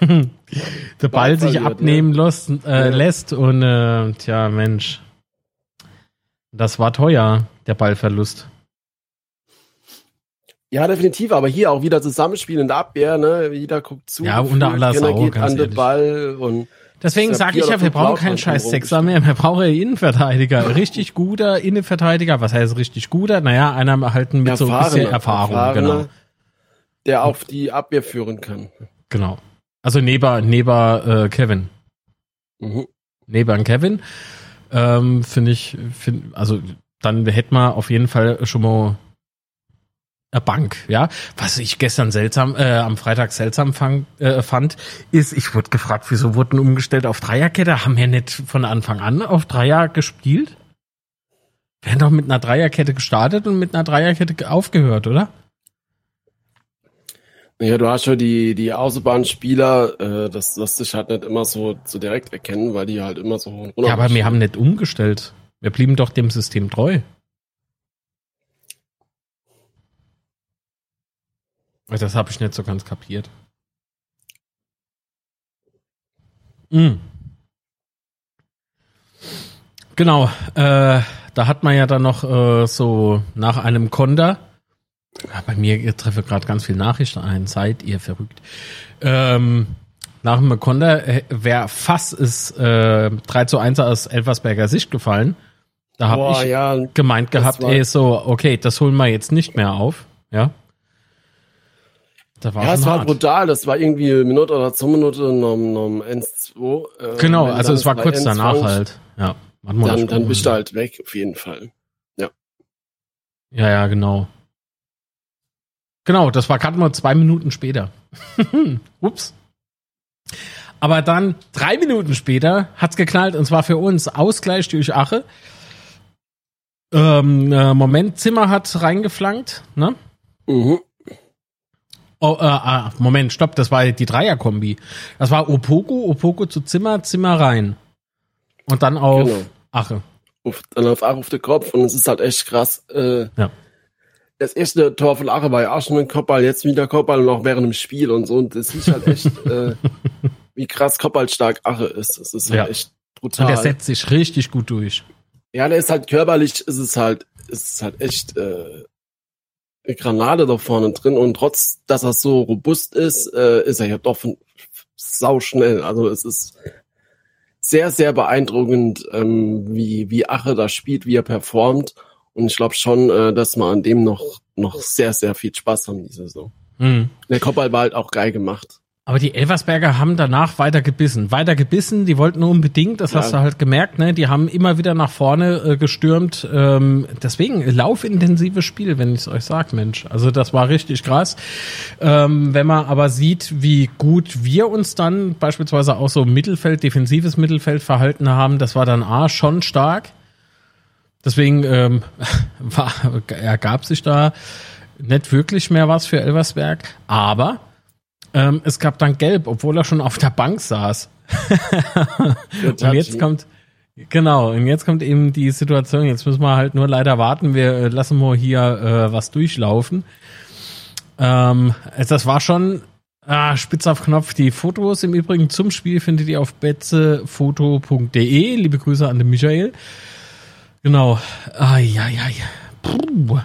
[LAUGHS] der Ball sich abnehmen ja. lässt, äh, ja. lässt und äh, tja, Mensch. Das war teuer, der Ballverlust. Ja, definitiv, aber hier auch wieder Zusammenspiel in der Abwehr, ne? Jeder guckt zu. Ja, unter aller Sau, geht an den Ball und Deswegen sage ich ja, wir brauchen keinen scheiß Sechser mehr, wir brauchen einen Innenverteidiger. Richtig guter Innenverteidiger, was heißt richtig guter? Naja, einer halt mit so ein bisschen Erfahrung, genau. Der auch die Abwehr führen kann. Genau. Also neben, neben äh, Kevin. Mhm. Neben Kevin. Ähm, Finde ich, find, also dann hätten wir auf jeden Fall schon mal Bank, ja. Was ich gestern seltsam, äh, am Freitag seltsam fang, äh, fand, ist, ich wurde gefragt, wieso wurden umgestellt auf Dreierkette? Haben wir nicht von Anfang an auf Dreier gespielt? Wir haben doch mit einer Dreierkette gestartet und mit einer Dreierkette aufgehört, oder? Ja, du hast schon die, die Außenbahnspieler, äh, das lässt sich halt nicht immer so, so direkt erkennen, weil die halt immer so Ja, aber wir haben nicht umgestellt. Wir blieben doch dem System treu. Das habe ich nicht so ganz kapiert. Mhm. Genau, äh, da hat man ja dann noch äh, so nach einem Konter, ja, bei mir treffe gerade ganz viel Nachrichten ein, seid ihr verrückt. Ähm, nach dem Konter äh, wäre fast ist äh, 3 zu 1 aus Elversberger Sicht gefallen. Da habe ich ja, gemeint gehabt, ey, so, okay, das holen wir jetzt nicht mehr auf. Ja. Da war ja, es war brutal. Das war irgendwie Minute oder zwei Minuten um, um 1-2. Äh, genau, also es war kurz danach halt. Ja. Dann, dann bist du halt weg, auf jeden Fall. Ja. Ja, ja, genau. Genau, das war gerade mal zwei Minuten später. [LAUGHS] Ups. Aber dann drei Minuten später hat's geknallt und zwar für uns Ausgleich durch Ache. Ähm, äh, Moment, Zimmer hat reingeflankt, ne? Mhm. Oh, äh, ah, Moment, stopp, das war die Dreierkombi. Das war Opoko, Opoko zu Zimmer, Zimmer rein. Und dann auf genau. Ache. Auf, dann auf Ache auf den Kopf und es ist halt echt krass. Äh, ja. Das erste Tor von Ache war ja auch schon ein Kopfball, jetzt wieder Kopfball und auch während dem Spiel und so. Und das ist halt echt, [LAUGHS] äh, wie krass kopfballstark Ache ist. Das ist halt ja. echt brutal. Und der setzt sich richtig gut durch. Ja, der ist halt körperlich, ist es halt, ist es halt echt äh, Granate da vorne drin und trotz, dass er so robust ist, äh, ist er ja doch sau schnell. Also es ist sehr, sehr beeindruckend, ähm, wie, wie Ache da spielt, wie er performt. Und ich glaube schon, äh, dass wir an dem noch, noch sehr, sehr viel Spaß haben, diese Saison. Mhm. Der Kopfball war halt auch geil gemacht. Aber die Elversberger haben danach weiter gebissen. Weiter gebissen, die wollten unbedingt, das ja. hast du halt gemerkt, ne? Die haben immer wieder nach vorne äh, gestürmt. Ähm, deswegen, laufintensives Spiel, wenn ich es euch sag, Mensch. Also das war richtig krass. Ähm, wenn man aber sieht, wie gut wir uns dann beispielsweise auch so Mittelfeld, defensives Mittelfeld verhalten haben, das war dann A schon stark. Deswegen ähm, [LAUGHS] war, ergab sich da nicht wirklich mehr was für Elversberg. Aber ähm, es gab dann Gelb, obwohl er schon auf der Bank saß. [LAUGHS] und jetzt kommt, genau, und jetzt kommt eben die Situation, jetzt müssen wir halt nur leider warten, wir äh, lassen mal hier äh, was durchlaufen. Ähm, das war schon ah, spitz auf Knopf. Die Fotos im Übrigen zum Spiel findet ihr auf betzefoto.de. Liebe Grüße an den Michael. Genau. Ja, ja, ja. Puh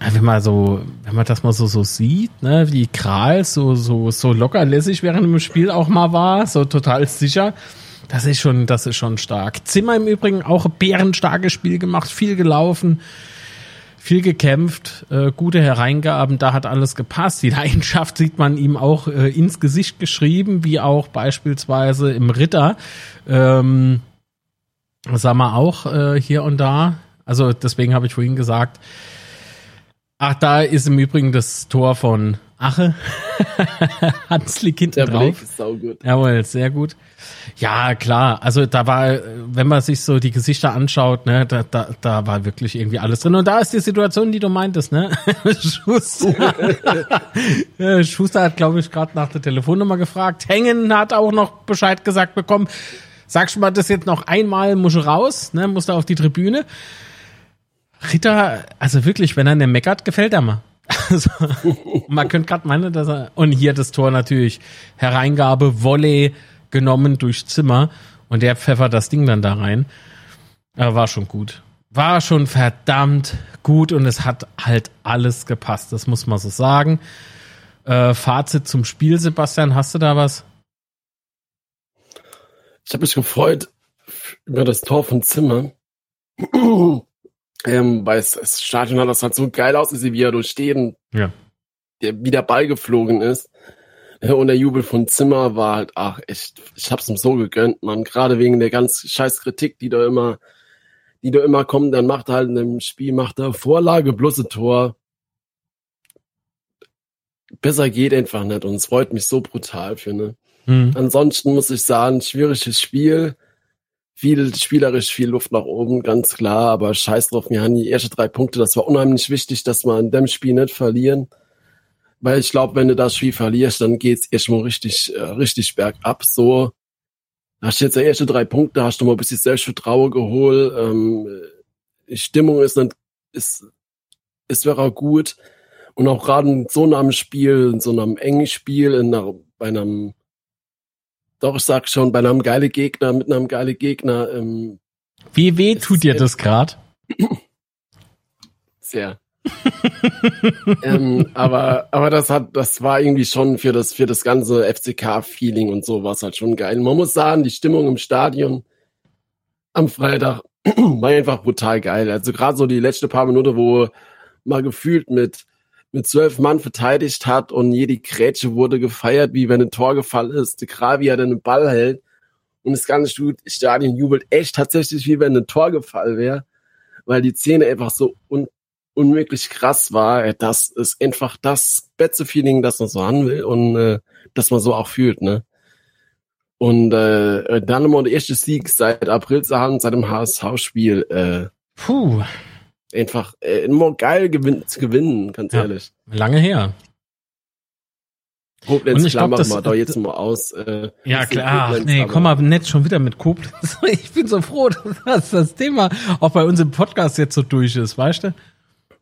wenn man so, wenn man das mal so, so sieht, ne, wie Kral so, so, so locker lässig während dem Spiel auch mal war, so total sicher. Das ist schon, das ist schon stark. Zimmer im Übrigen auch ein bärenstarkes Spiel gemacht, viel gelaufen, viel gekämpft, äh, gute Hereingaben, da hat alles gepasst. Die Leidenschaft sieht man ihm auch äh, ins Gesicht geschrieben, wie auch beispielsweise im Ritter. Ähm, sagen wir auch äh, hier und da. Also deswegen habe ich vorhin gesagt, ach, da ist im Übrigen das Tor von Ache. [LAUGHS] Hanslik hinten Der drauf. Ist saugut. Jawohl, sehr gut. Ja, klar. Also da war, wenn man sich so die Gesichter anschaut, ne, da, da, da war wirklich irgendwie alles drin. Und da ist die Situation, die du meintest, ne? [LAUGHS] Schuster, [LAUGHS] Schuster hat, glaube ich, gerade nach der Telefonnummer gefragt. Hängen hat auch noch Bescheid gesagt bekommen. Sagst du mal das jetzt noch einmal, muss raus, ne? Muss da auf die Tribüne. Ritter, also wirklich, wenn er nicht meckert, gefällt er mir. [LAUGHS] Also, man könnte gerade meinen, dass er. Und hier das Tor natürlich. Hereingabe, Volley genommen durch Zimmer. Und der pfeffert das Ding dann da rein. Aber war schon gut. War schon verdammt gut und es hat halt alles gepasst. Das muss man so sagen. Äh, Fazit zum Spiel, Sebastian, hast du da was? Ich habe mich gefreut über das Tor von Zimmer. [CLEARS THROAT] ähm, weil es, das Stadion hat das halt so geil ausgesehen, wie er durch stehen, Ja. der, wie der Ball geflogen ist. [LAUGHS] Und der Jubel von Zimmer war halt, ach, echt, ich hab's ihm so gegönnt, man. Gerade wegen der ganz scheiß Kritik, die da immer, die da immer kommt, dann macht er halt in dem Spiel, macht er Vorlage, bloße Tor. Besser geht einfach nicht und es freut mich so brutal für, ne. Hm. Ansonsten muss ich sagen, schwieriges Spiel. Viel spielerisch, viel Luft nach oben, ganz klar, aber scheiß drauf, wir haben die ersten drei Punkte. Das war unheimlich wichtig, dass wir in dem Spiel nicht verlieren. Weil ich glaube, wenn du das Spiel verlierst, dann geht's erstmal richtig, äh, richtig bergab. So, hast jetzt die ersten drei Punkte, hast du mal ein bisschen Selbstvertrauen geholt. Ähm, die Stimmung ist nicht, ist, ist wäre gut. Und auch gerade in so einem Spiel, in so einem engen Spiel, in einer, bei einem doch, ich sag schon, bei einem geile Gegner, mit einem geile Gegner, ähm, Wie weh tut dir das grad? [CLEARS THROAT] sehr. ähm, aber, aber das hat, das war irgendwie schon für das, für das ganze FCK-Feeling und so war es halt schon geil. Man muss sagen, die Stimmung im Stadion am Freitag [CLEARS THROAT] war einfach brutal geil. Also gerade so die letzten paar Minuten, wo mal gefühlt mit, mit zwölf Mann verteidigt hat und jede Grätsche wurde gefeiert, wie wenn ein Tor gefallen ist. Der Kravi hat den Ball hält und das ganze Stadion jubelt echt tatsächlich, wie wenn ein Tor gefallen wäre, weil die Szene einfach so un unmöglich krass war. Das ist einfach das beste Feeling, das man so haben will und äh, das man so auch fühlt, ne? Und äh, dann immer der erste Sieg seit April zu haben, seit dem HSV-Spiel. Äh, Puh, einfach äh, immer geil gewin zu gewinnen, ganz Ja. ehrlich. lange her. Und Koblenz ich glaub, klammern das- wir da jetzt mal aus. Äh, Ja, klar. Ach, Koblenz, nee, aber- komm mal nett schon wieder mit Koblenz. [LAUGHS] Ich bin so froh, [LAUGHS] dass das Thema auch bei uns im Podcast jetzt so durch ist, weißt du?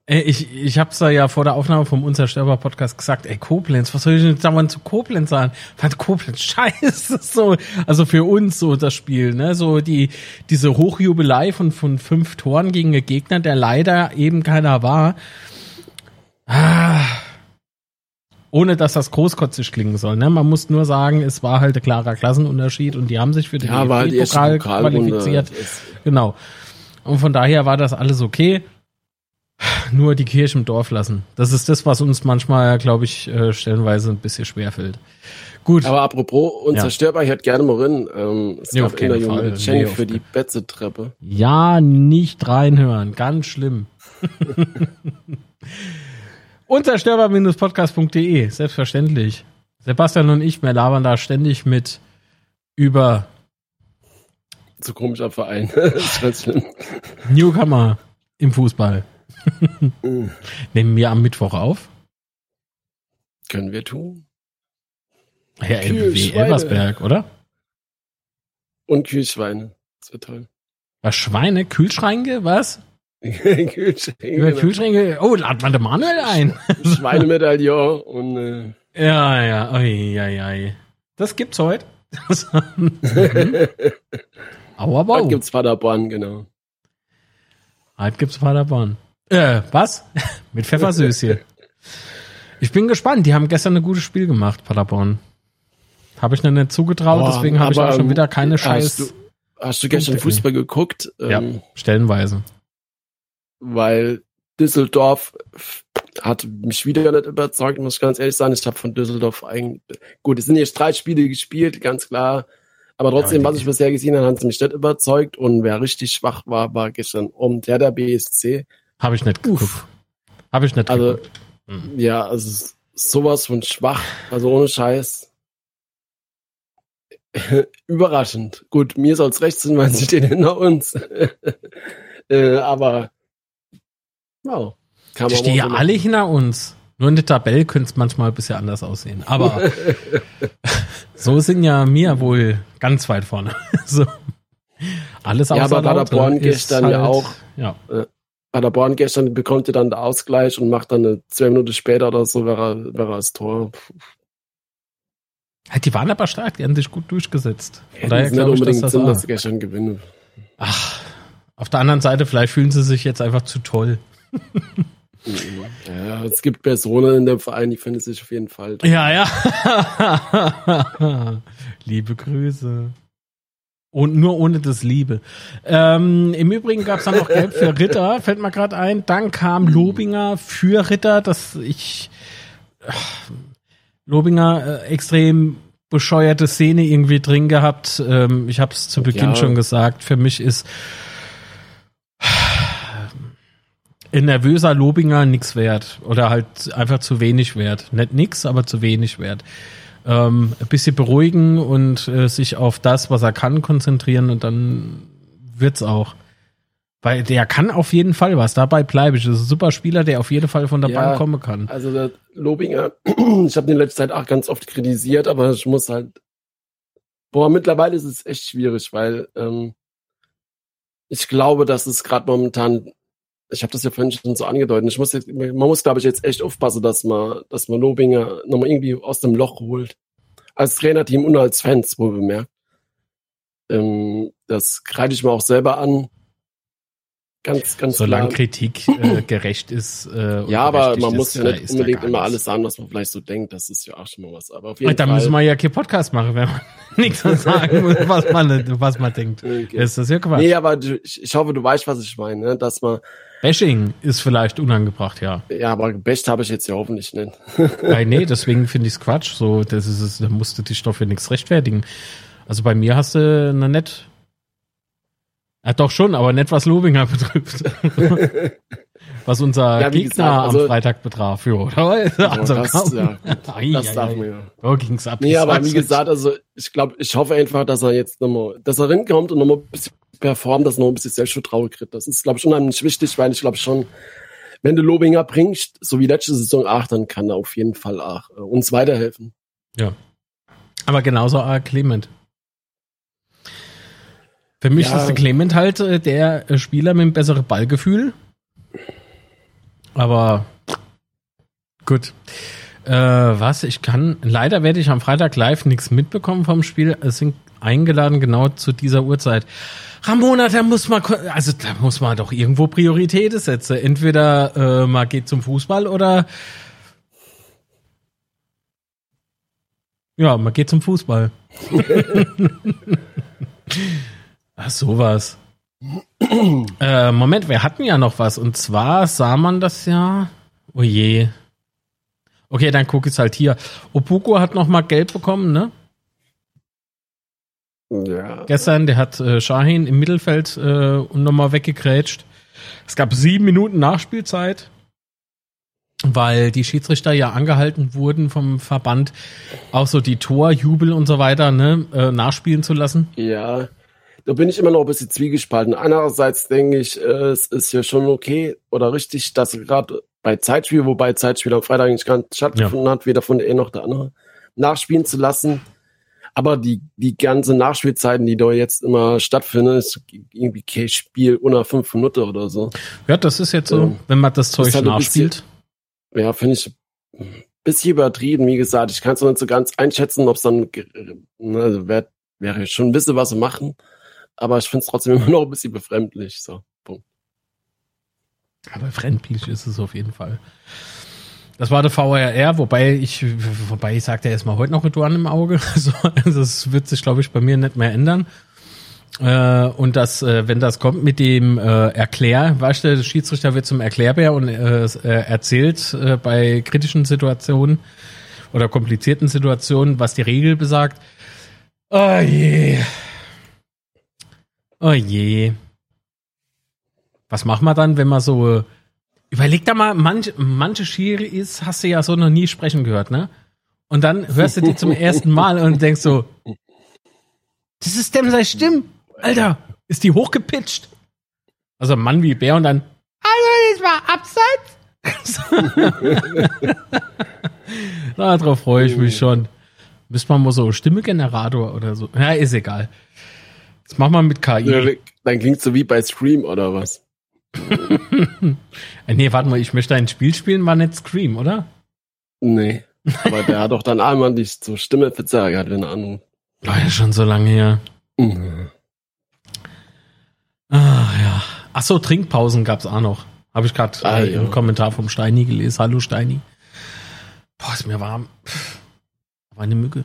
Ey, Ich, ich hab's da ja vor der Aufnahme vom Unzerstörbar Podcast gesagt, ey, Koblenz, was soll ich denn dauernd zu Koblenz sagen? Fand Koblenz [LAUGHS] scheiße, so, also für uns so das Spiel, ne, so die, diese Hochjubelei von, von fünf Toren gegen einen Gegner, der leider eben keiner war. Ah, ohne dass das großkotzig klingen soll. Ne? Man muss nur sagen, es war halt ein klarer Klassenunterschied und die haben sich für den Ja, halt DFB-Pokal Pokalrunde. qualifiziert. Genau. Und von daher war das alles okay. Nur die Kirche im Dorf lassen. Das ist das, was uns manchmal, glaube ich, äh, stellenweise ein bisschen schwerfällt. Gut. Aber apropos, unzerstörbar, ich hätte gerne mal rein. Ähm, es Ja, gab auf keinen Fall. Jenny Nee, für die Betze-Treppe. Ja, nicht reinhören. Ganz schlimm. [LAUGHS] Unzerstörbar-podcast.de, selbstverständlich. Sebastian und ich, wir labern da ständig mit über So komischer Verein. [LAUGHS] das ist schlimm. Newcomer im Fußball. [LAUGHS] Nehmen wir am Mittwoch auf. Können wir tun. Kühe, MW Schweine. Elversberg, oder? Und Kühlschweine. Das wird toll. Was, Schweine? Kühlschränke? Was? [LAUGHS] Kühlschweine. Über Kühlschränke? Oh, lad man den Manuel ein. Schweinemedaillon und äh, ja, ja, oi, oi, oi. Das gibt's heute. [LAUGHS] Mhm. Au, aber Heute gibt's Paderborn, genau. Heute gibt's Paderborn. Äh, was? Mit Pfeffersößchen. Ich bin gespannt. Die haben gestern ein gutes Spiel gemacht, Paderborn. Habe ich noch nicht zugetraut, Boah, deswegen habe ich auch schon wieder keine hast Scheiß. Du, hast du gestern Punkte. Fußball geguckt? Ja, Ähm, stellenweise. Weil Düsseldorf hat mich wieder nicht überzeugt, muss ich ganz ehrlich sagen. Ich habe von Düsseldorf eigentlich, gut, es sind jetzt drei Spiele gespielt, ganz klar. Aber trotzdem, ja, was ich bisher gesehen habe, haben sie mich nicht überzeugt. Und wer richtig schwach war, war gestern um der der BSC. Habe ich nicht geguckt. Habe ich nicht also, geguckt. Mhm. Ja, also sowas von schwach, also ohne Scheiß. [LAUGHS] Überraschend. Gut, mir soll es recht sein, weil sie stehen hinter uns. [LAUGHS] äh, aber wow. Kann die stehen ja alle hinter uns. Nur in der Tabelle könnte es manchmal ein bisschen anders aussehen. Aber [LAUGHS] so sind ja mir wohl ganz weit vorne. so. Alles außer Ja, aber Paderborn gestern halt, ja auch. Ja. Äh, Paderborn gestern bekommt ihr dann den Ausgleich und macht dann eine, zwei Minuten später oder so, wäre, wäre das Tor. Die waren aber stark, die haben sich gut durchgesetzt. Von daher nicht unbedingt ich, dass Sinn, dass sie gestern gewinnen. Ach, auf der anderen Seite, vielleicht fühlen sie sich jetzt einfach zu toll. Ja, es gibt Personen in dem Verein, die finden sich auf jeden Fall. Toll. Ja, ja. [LAUGHS] Liebe Grüße. Und nur ohne das Liebe. Ähm, Im Übrigen gab es dann noch Gelb für Ritter, fällt mir gerade ein. Dann kam Lobinger für Ritter, dass ich Lobinger äh, extrem bescheuerte Szene irgendwie drin gehabt. Ähm, ich habe es zu Beginn ja. schon gesagt. Für mich ist in nervöser Lobinger nix wert oder halt einfach zu wenig wert. Nicht nix, aber zu wenig wert. Ähm, ein bisschen beruhigen und äh, sich auf das, was er kann, konzentrieren und dann wird's auch. Weil der kann auf jeden Fall was, dabei bleibe ich. Das ist ein super Spieler, der auf jeden Fall von der ja, Bank kommen kann. Also der Lobinger, [CLEARS THROAT] ich habe den in letzter Zeit auch ganz oft kritisiert, aber ich muss halt. Boah, mittlerweile ist es echt schwierig, weil ähm, ich glaube, dass es gerade momentan ich habe das ja vorhin schon so angedeutet. Ich muss jetzt, man muss, glaube ich, jetzt echt aufpassen, dass man, dass man Lobinger nochmal irgendwie aus dem Loch holt. Als Trainerteam und als Fans, wohl bemerkt. Ähm, das kreide ich mir auch selber an. Ganz, ganz Solange klar. Kritik äh, [LAUGHS] gerecht ist. Äh, ja, aber man muss ja nicht unbedingt immer alles sagen, was man vielleicht so denkt. Das ist ja auch schon mal was. Aber auf jeden Dann Fall. müssen wir ja kein Podcast machen, wenn man [LAUGHS] nichts sagen muss, was man, was man denkt. [LAUGHS] Okay. Ist das ja Quatsch. Nee, aber ich, ich hoffe, du weißt, was ich meine, ne? dass man Bashing ist vielleicht unangebracht, ja. Ja, aber gebasht habe ich jetzt ja hoffentlich nicht. Nein, nee, deswegen finde ich es Quatsch. So, das ist es, da musst du dich doch für nichts rechtfertigen. Also bei mir hast du eine nett. Ja, doch schon, aber nicht was Lobinger [LAUGHS] betrifft. [LAUGHS] was unser ja, Gegner gesagt, also, am Freitag betraf, ja, oder? Also, das, komm. [LAUGHS] ja, das darf man ja. Da ging's ab. Nee, aber wie gesagt, also ich glaube, ich hoffe einfach, dass er jetzt nochmal, dass er hinkommt und nochmal ein bisschen performt, dass noch ein bisschen Selbstvertrauen kriegt. Das ist, glaube ich, unheimlich wichtig, weil ich glaube schon, wenn du Lobinger bringst, so wie letzte Saison auch, dann kann er auf jeden Fall auch äh, uns weiterhelfen. Ja. Aber genauso auch Clement. Für mich ja. ist der Clement halt äh, der äh, Spieler mit einem besseren Ballgefühl. Aber gut. Äh, was? Ich kann. Leider werde ich am Freitag live nichts mitbekommen vom Spiel. Es sind eingeladen genau zu dieser Uhrzeit. Ramona, da muss man, also da muss man doch irgendwo Prioritäten setzen. Entweder äh, man geht zum Fußball oder ja, man geht zum Fußball. [LAUGHS] [LAUGHS] Ach, sowas. [CLEARS THROAT] äh, Moment, wir hatten ja noch was. Und zwar sah man das ja. Oh je. Okay, dann guck ich halt hier. Opuko hat noch mal Geld bekommen, ne? Ja. Gestern, der hat äh, Shahin im Mittelfeld äh, nochmal weggegrätscht. Es gab sieben Minuten Nachspielzeit, weil die Schiedsrichter ja angehalten wurden vom Verband, auch so die Torjubel und so weiter ne, äh, nachspielen zu lassen. Ja, da bin ich immer noch ein bisschen zwiegespalten. Einerseits denke ich, äh, es ist ja schon okay oder richtig, dass gerade bei Zeitspiel, wobei Zeitspiel am Freitag nicht ganz stattgefunden ja. hat, weder von der eine noch der andere, nachspielen zu lassen aber die, die ganze Nachspielzeiten, die da jetzt immer stattfinden, ist irgendwie kein Spiel unter fünf Minuten oder so. Ja, das ist jetzt so, ähm, wenn man das Zeug halt nachspielt. Bisschen, ja, finde ich ein bisschen übertrieben. Wie gesagt, ich kann es noch nicht so ganz einschätzen, ob es dann, ne, also wäre wär schon ein bisschen was machen. Aber ich finde es trotzdem [LAUGHS] immer noch ein bisschen befremdlich. So, Punkt. Aber befremdlich ist es auf jeden Fall. Das war der VRR, wobei ich, wobei ich sagte erstmal heute noch Ritual im Auge. [LAUGHS] Also, das wird sich, glaube ich, bei mir nicht mehr ändern. Äh, und das, äh, wenn das kommt mit dem äh, Erklär, weißt du, der Schiedsrichter wird zum Erklärbär und äh, äh, erzählt äh, bei kritischen Situationen oder komplizierten Situationen, was die Regel besagt. Oh je. Oh je. Was macht man dann, wenn man so. Überleg da mal, manch, manche Schiris hast du ja so noch nie sprechen gehört, ne? Und dann hörst du die zum ersten Mal und denkst so, das ist dem sei Stimme. Alter, ist die hochgepitcht? Also Mann wie Bär und dann, also das war abseits. [LAUGHS] Darauf freue ich mich schon. Müsste man mal so Stimmegenerator oder so. Ja, ist egal. Das machen wir mit KI. Dann klingt so wie bei Scream oder was? [LAUGHS] Äh, nee, warte mal, ich möchte ein Spiel spielen, war nicht Scream, oder? Nee. Aber der hat doch dann einmal die so Stimme verzerrt, hat eine Ahnung. War ja schon so lange her. Mhm. Ach ja. Ach so, Trinkpausen gab's auch noch. Habe ich gerade ah, äh, im Kommentar vom Steini gelesen. Hallo Steini. Boah, ist mir warm. War eine Mücke.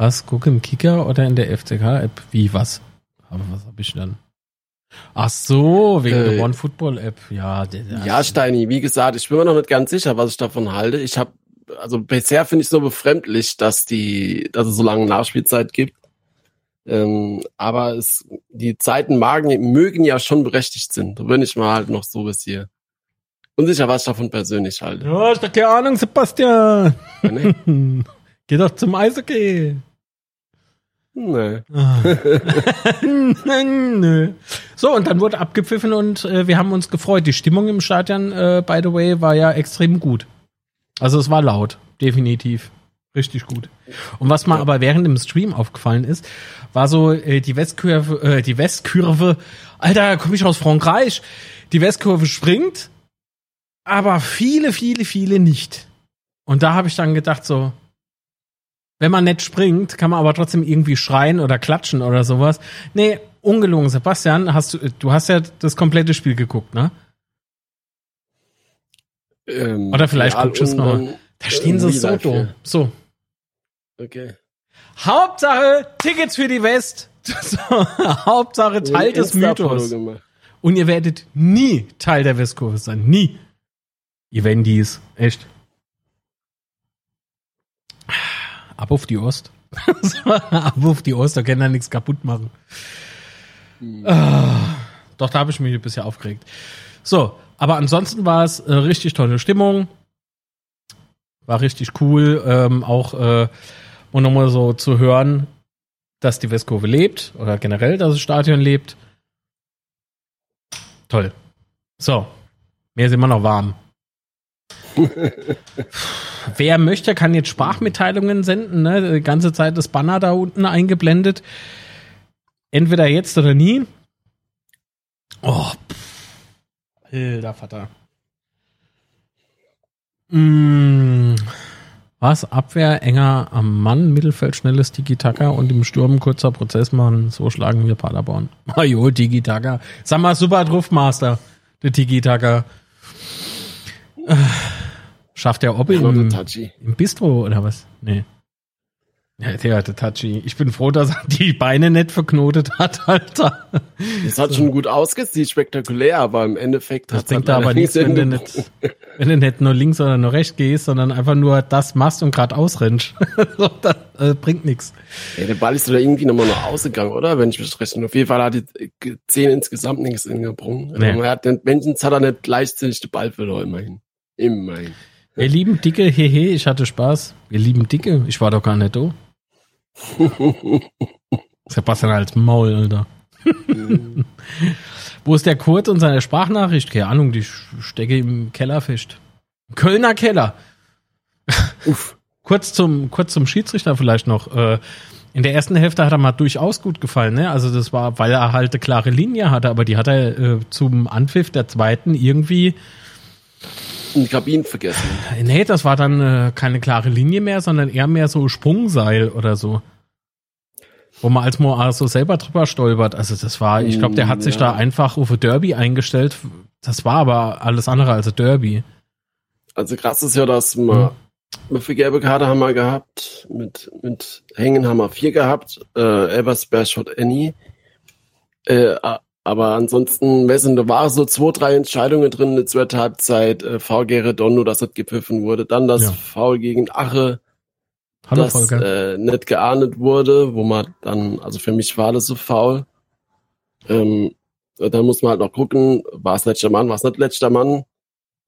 Was? Guck im Kicker oder in der FCK-App? Wie, was? Aber was habe ich dann? Ach so, wegen äh, der One Football App. Ja, der, der ja, Steini, wie gesagt, ich bin mir noch nicht ganz sicher, was ich davon halte. Ich habe also bisher finde ich so befremdlich, dass die, dass es so lange Nachspielzeit gibt. Ähm, aber es, die Zeiten magen, mögen ja schon berechtigt sind. Da bin ich mal halt noch so bis hier. Unsicher, was ich davon persönlich halte. Ja, ich hab keine Ahnung, Sebastian. Ja, nee. [LAUGHS] Geh doch zum Eishockey. Nee. Ah. [LAUGHS] Nö. So, und dann wurde abgepfiffen und äh, wir haben uns gefreut. Die Stimmung im Stadion, äh, by the way, war ja extrem gut. Also es war laut, definitiv. Richtig gut. Und was mir ja. aber während dem Stream aufgefallen ist, war so äh, die Westkurve, äh, die Westkurve, Alter, komme ich aus Frankreich. Die Westkurve springt, aber viele, viele, viele nicht. Und da habe ich dann gedacht so, wenn man nicht springt, kann man aber trotzdem irgendwie schreien oder klatschen oder sowas. Nee, ungelogen, Sebastian, hast du, du hast ja das komplette Spiel geguckt, ne? Ähm, oder vielleicht ja, guckst du es mal. Da stehen sie so dumm. So. Okay. Hauptsache Tickets für die West. [LAUGHS] Hauptsache Teil des Mythos. Und ihr werdet nie Teil der Westkurve sein. Nie. Ihr Wendis. Echt. Ab auf die Ost. [LAUGHS] Ab auf die Ost, da kann er nichts kaputt machen. Hm. Ah, doch, da habe ich mich bisher aufgeregt. So, aber ansonsten war es äh, richtig tolle Stimmung. War richtig cool. Ähm, auch äh, um nochmal so zu hören, dass die Westkurve lebt oder generell, dass das Stadion lebt. Toll. So, mehr sind wir noch warm. [LAUGHS] Wer möchte, kann jetzt Sprachmitteilungen senden. Ne? Die ganze Zeit das Banner da unten eingeblendet. Entweder jetzt oder nie. Oh, Hilda Vater. Mm, was? Abwehr enger am Mann, Mittelfeld schnelles Tiki-Taka und im Sturm kurzer Prozess machen. So schlagen wir Paderborn. [LAUGHS] Ajo, Tiki-Taka. Sag mal, super drauf, Master. Der Tiki-Taka. Schafft der Oppel im, im Bistro oder was? Nee. Ja, der Tachi. Ich bin froh, dass er die Beine nicht verknotet hat, Alter. Das hat so. schon gut ausgesehen, spektakulär, aber im Endeffekt das bringt da aber nichts, wenn du nicht, [LAUGHS] wenn du nicht nur links oder nur rechts gehst, sondern einfach nur das machst und gerade ausrennst. [LAUGHS] das äh, bringt nichts. Ja, der Ball ist da irgendwie nochmal noch ausgegangen, oder? Wenn ich mich recht Auf jeden Fall hat die zehn insgesamt nichts hingebrungen. Nee. Er hat den hat er nicht gleichzeitig den Ball verloren, immerhin. Immerhin. Wir lieben Dicke, hehe, ich hatte Spaß. Wir lieben Dicke, ich war doch gar nicht da. [LAUGHS] Sebastian als Maul, Alter. [LAUGHS] Wo ist der Kurt und seine Sprachnachricht? Keine Ahnung, die stecke im Keller fest. Kölner Keller. [LAUGHS] Uff. kurz zum, kurz zum Schiedsrichter vielleicht noch. Äh, in der ersten Hälfte hat er mal durchaus gut gefallen, ne? Also das war, weil er halt eine klare Linie hatte, aber die hat er äh, zum Anpfiff der zweiten irgendwie in die Kabinen vergessen. Nee, das war dann äh, keine klare Linie mehr, sondern eher mehr so Sprungseil oder so. Wo man als Moa so selber drüber stolpert. Also das war, ich glaube, der hat sich ja. da einfach auf Derby eingestellt. Das war aber alles andere als Derby. Also krass ist ja, dass man, hm. Wie viele gelbe Karte haben wir gehabt? Mit, mit Hängen haben wir vier gehabt. Äh, Eversberg Shot Annie. Äh, aber ansonsten, du, da waren so zwei, drei Entscheidungen drin in der Halbzeit. Äh, VG Redondo, dass das gepfiffen wurde. Dann das Ja. Foul gegen Ache, Hallo, das Volker. äh, nicht geahndet wurde, wo man dann, also für mich war das so faul. Ähm, da muss man halt noch gucken, war es letzter Mann, war es nicht letzter Mann.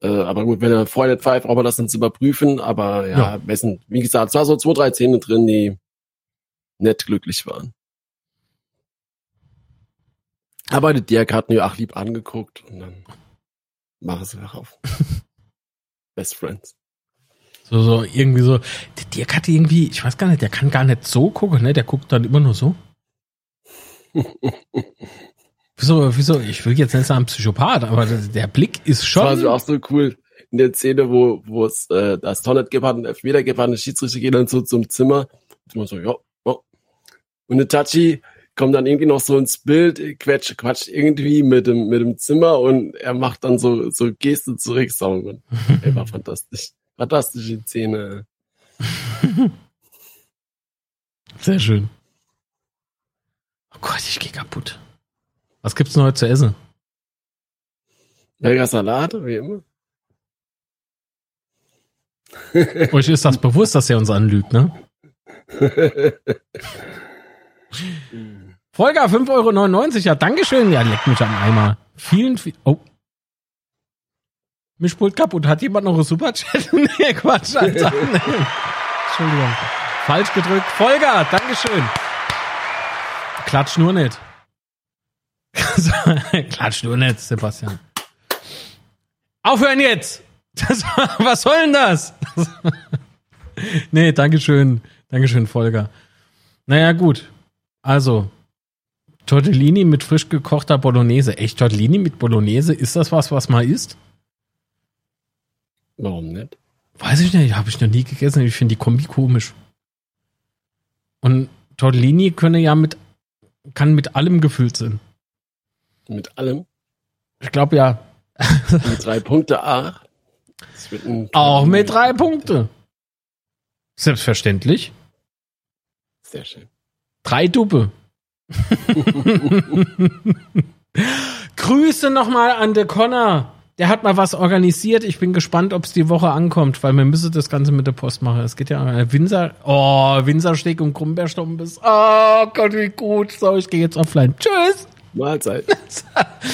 Äh, aber gut, wenn er vorher nicht pfeift, braucht man das dann zu überprüfen. Aber ja, Ja. Wessen, wie gesagt, es war so zwei, drei Szenen drin, die nicht glücklich waren. Aber die Dirk hat mir auch lieb angeguckt und dann machen sie wieder auf. [LAUGHS] Best Friends. So, so, irgendwie so. Der Dirk hat irgendwie, ich weiß gar nicht, der kann gar nicht so gucken, ne? Der guckt dann immer nur so. [LAUGHS] Wieso, wieso? Ich will jetzt nicht sagen Psychopath, aber der, Blick ist Das war schon. auch so cool in der Szene, wo, wo es äh, das nicht gegeben hat, einen Elfmeter gegeben hat, der Schiedsrichter geht dann so zum Zimmer und immer so, ja, ja. Und der Tachi kommt dann irgendwie noch so ins Bild, quetscht, quatscht irgendwie mit dem, mit dem Zimmer und er macht dann so, so Geste zurück. So, [LAUGHS] ey, war fantastisch. Fantastische Szene. Sehr schön. Oh Gott, ich gehe kaputt. Was gibt's denn heute zu essen? Mega Salat, wie immer. [LAUGHS] Euch ist das bewusst, dass er uns anlügt, ne? [LAUGHS] Volker, 5,99 Euro. Ja, Dankeschön. Ja, leck mich am Eimer. Vielen, vielen. Oh. Mich spult kaputt. Hat jemand noch einen Superchat? [LAUGHS] nee, Quatsch, [LAUGHS] Alter. Nee. Entschuldigung. Falsch gedrückt. Volker, Dankeschön. Klatsch nur nicht. [LAUGHS] Klatsch nur nicht, Sebastian. Aufhören jetzt! Das, was soll denn das? nee, Dankeschön. Dankeschön, Volker. Naja, gut. Also, Tortellini mit frisch gekochter Bolognese. Echt, Tortellini mit Bolognese, ist das was, was man isst? Warum nicht? Weiß ich nicht, habe ich noch nie gegessen. Ich finde die Kombi komisch. Und Tortellini könne ja mit, kann mit allem gefüllt sein. Mit allem. Ich glaube ja. [LAUGHS] Mit drei Punkte A. Ein Auch mit drei Punkte. Selbstverständlich. Sehr schön. Drei Duppe. [LAUGHS] Grüße nochmal an der Connor. Der hat mal was organisiert. Ich bin gespannt, ob es die Woche ankommt, weil wir müssen das Ganze mit der Post machen. Es geht ja an Winzer. Oh, Winzersteg und Krummbeerstumpis. Oh Gott, wie gut. So, ich gehe jetzt offline. Tschüss. Mahlzeit.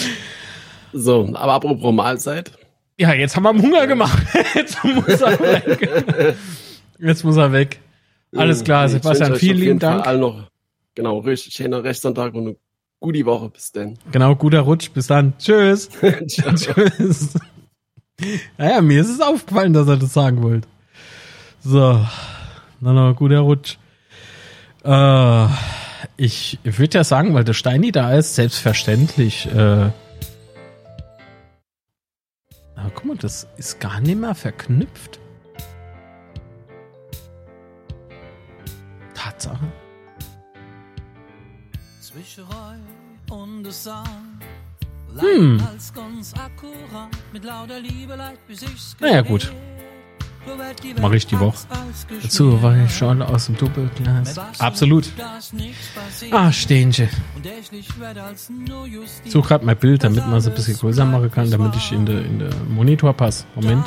[LAUGHS] so, aber apropos Mahlzeit. Ja, jetzt haben wir ihm Hunger gemacht. [LAUGHS] Jetzt muss er weg. Jetzt muss er weg. Alles klar, Sebastian. Vielen lieben Dank. Allen noch, genau, richtig schöner Rechtssonntag und eine gute Woche. Bis denn. Genau, guter Rutsch. Bis dann. Tschüss. [LAUGHS] [LAUGHS] Tschüss. Naja, mir ist es aufgefallen, dass er das sagen wollte. So, na noch guter Rutsch. Äh, ich würde ja sagen, weil der Steini da ist, selbstverständlich. Äh, aber guck mal, das ist gar nicht mehr verknüpft. Tatsache. Ich's Naja, gut. Mach ich die Woche. Dazu war ich schon aus dem Doppelglas. Absolut. Ah, Stehenche. Ich suche gerade mein Bild, damit man es ein bisschen größer machen kann, damit ich in den in der Monitor passe. Moment.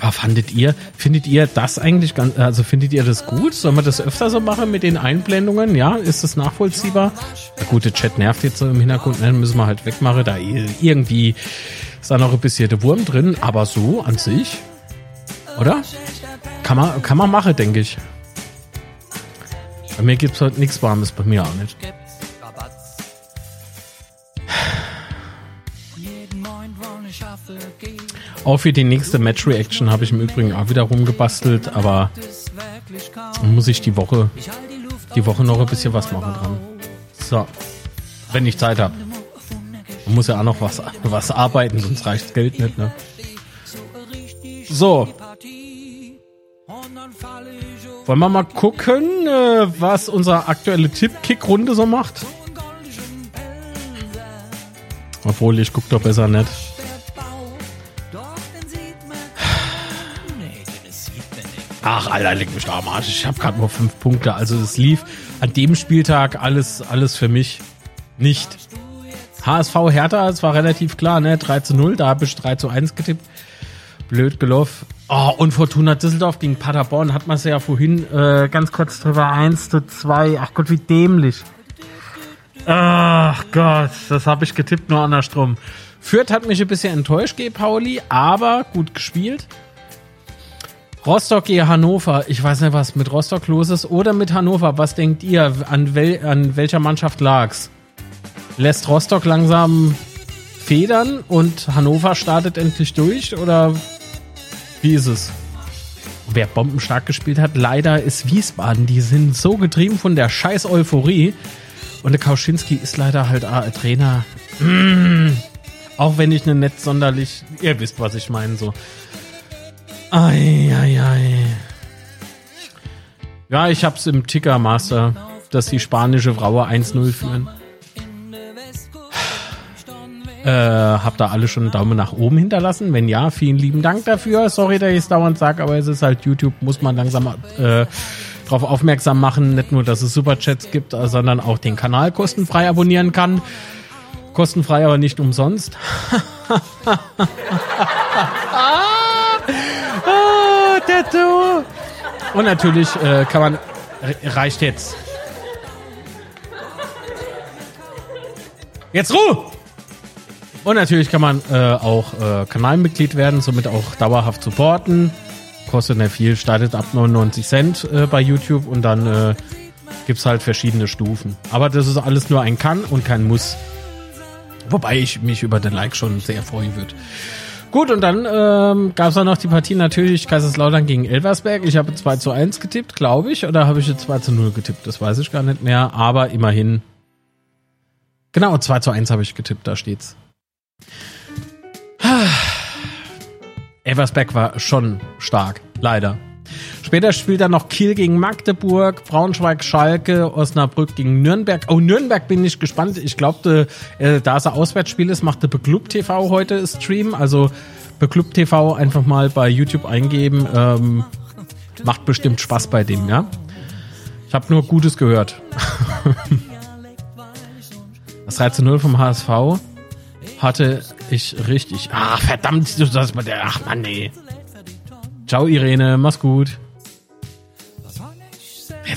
Aber fandet ihr, findet ihr das eigentlich ganz, also findet ihr das gut? Sollen wir das öfter so machen mit den Einblendungen? Ja, ist das nachvollziehbar? Der gute Chat nervt jetzt so im Hintergrund, ne? müssen wir halt wegmachen. Da irgendwie ist da noch ein bisschen der Wurm drin, aber so an sich, oder? Kann man, kann man machen, denke ich. Bei mir gibt's heute nichts Warmes, bei mir auch nicht. Auch für die nächste Match-Reaction habe ich im Übrigen auch wieder rumgebastelt, aber muss ich die Woche, die Woche noch ein bisschen was machen dran. So. Wenn ich Zeit habe. Man muss ja auch noch was, was arbeiten, sonst reicht Geld nicht, ne? So. Wollen wir mal gucken, äh, was unser aktuelle Tipp-Kick-Runde so macht? Obwohl, ich guck doch besser nicht. Ach, Alter, leg mich da am Arsch. Ich habe gerade nur fünf Punkte. Also es lief an dem Spieltag alles, alles für mich nicht. HSV Hertha, es war relativ klar, ne? 3 zu 0, da habe ich 3 zu 1 getippt. Blöd gelaufen. Oh, und Fortuna Düsseldorf gegen Paderborn hat man es ja vorhin äh, ganz kurz drüber. 1 zu 2. Ach Gott, wie dämlich. Ach Gott, das habe ich getippt, nur andersrum. Fürth hat mich ein bisschen enttäuscht, G. Pauli, aber gut gespielt. Rostock gegen Hannover. Ich weiß nicht, was mit Rostock los ist. Oder mit Hannover. Was denkt ihr? An, wel an welcher Mannschaft lag's? Lässt Rostock langsam federn und Hannover startet endlich durch? Oder wie ist es? Wer bombenstark gespielt hat, leider ist Wiesbaden. Die sind so getrieben von der scheiß Euphorie. Und der Kauschinski ist leider halt äh, Trainer. Mm. [CLEARS THROAT] Auch wenn ich ne nett sonderlich. Ihr wisst, was ich meine, so. Ei, ei, ei. Ja, ich hab's im Ticker Master, dass die spanische Frauen 1-0 führen. Äh, habt ihr alle schon einen Daumen nach oben hinterlassen? Wenn ja, vielen lieben Dank dafür. Sorry, dass ich es dauernd sage, aber es ist halt YouTube, muss man langsam äh, darauf aufmerksam machen. Nicht nur, dass es Superchats gibt, sondern auch den Kanal kostenfrei abonnieren kann. Kostenfrei, aber nicht umsonst. [LAUGHS] Tattoo. Und natürlich äh, kann man, reicht jetzt. Jetzt Ruhe! Und natürlich kann man äh, auch äh, Kanalmitglied werden, somit auch dauerhaft supporten. Kostet nicht viel, startet ab 99 Cent äh, bei YouTube und dann äh, gibt halt verschiedene Stufen. Aber das ist alles nur ein Kann und kein Muss. Wobei ich mich über den Like schon sehr freuen würde. Gut, und dann ähm, gab es auch noch die Partie natürlich Kaiserslautern gegen Elversberg. Ich habe 2 zu 1 getippt, glaube ich. Oder habe ich jetzt 2 zu 0 getippt? Das weiß ich gar nicht mehr. Aber immerhin. Genau, 2 zu 1 habe ich getippt, da steht's. Elversberg war schon stark, leider. Später spielt er noch Kiel gegen Magdeburg, Braunschweig, Schalke, Osnabrück gegen Nürnberg. Oh, Nürnberg bin ich gespannt. Ich glaube, äh, da es ein Auswärtsspiel ist, macht der Beklub TV heute Stream. Also Beklub TV einfach mal bei YouTube eingeben. Ähm, macht bestimmt Spaß bei dem, ja. Ich habe nur Gutes gehört. [LAUGHS] das 13 0 vom HSV hatte ich richtig. Ach, verdammt, sagst mal der. Ach Mann, nee. Ciao, Irene, mach's gut.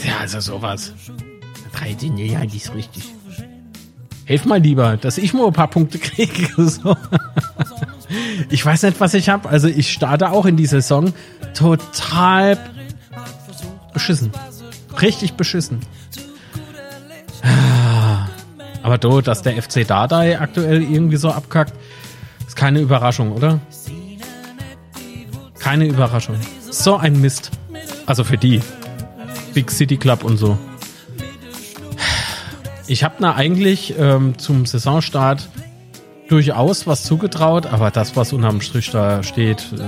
Ja, also sowas. 13, nee, ja, die ist richtig. Helf mal lieber, dass ich mal ein paar Punkte kriege. [LAUGHS] So. Ich weiß nicht, was ich habe. Also ich starte auch in die Saison total beschissen. Richtig beschissen. Aber do, dass der FC Dardai aktuell irgendwie so abkackt, ist keine Überraschung, oder? Keine Überraschung. So ein Mist. Also für die. Big City Club und so. Ich habe da eigentlich ähm, zum Saisonstart durchaus was zugetraut, aber das, was unterm Strich da steht, äh,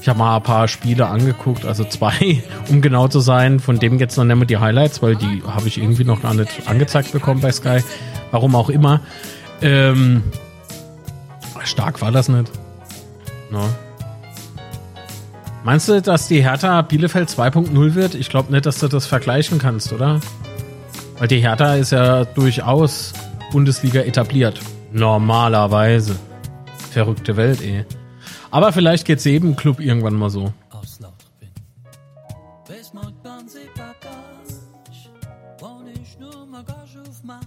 ich habe mal ein paar Spiele angeguckt, also zwei, [LAUGHS] um genau zu sein. Von dem jetzt noch nicht mehr die Highlights, weil die habe ich irgendwie noch gar nicht angezeigt bekommen bei Sky. Warum auch immer. Ähm, stark war das nicht. No. Meinst du, dass die Hertha Bielefeld 2.0 wird? Ich glaube nicht, dass du das vergleichen kannst, oder? Weil die Hertha ist ja durchaus Bundesliga etabliert. Normalerweise. Verrückte Welt, eh. Aber vielleicht geht's jedem Club irgendwann mal so.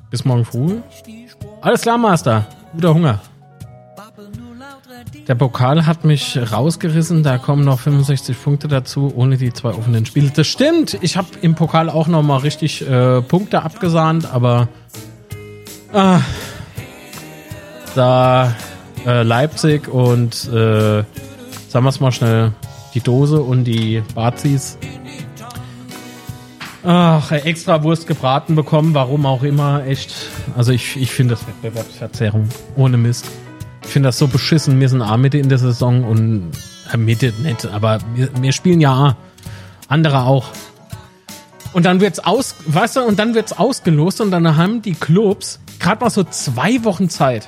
Bis morgen früh. Alles klar, Master. Guter Hunger. Der Pokal hat mich rausgerissen, da kommen noch 65 Punkte dazu, ohne die zwei offenen Spiele. Das stimmt, ich habe im Pokal auch noch mal richtig äh, Punkte abgesahnt, aber äh, da äh, Leipzig und äh, sagen wir es mal schnell, die Dose und die Bazis Ach, extra Wurst gebraten bekommen, warum auch immer, echt. Also ich, ich finde das Wettbewerbsverzerrung. Ohne Mist. Ich finde das so beschissen. Wir sind A-Mitte in der Saison und äh, Mitte nicht, aber wir, wir spielen ja A. Andere auch. Und dann wird's aus, weißt du, und dann wird's ausgelost und dann haben die Clubs gerade mal so zwei Wochen Zeit.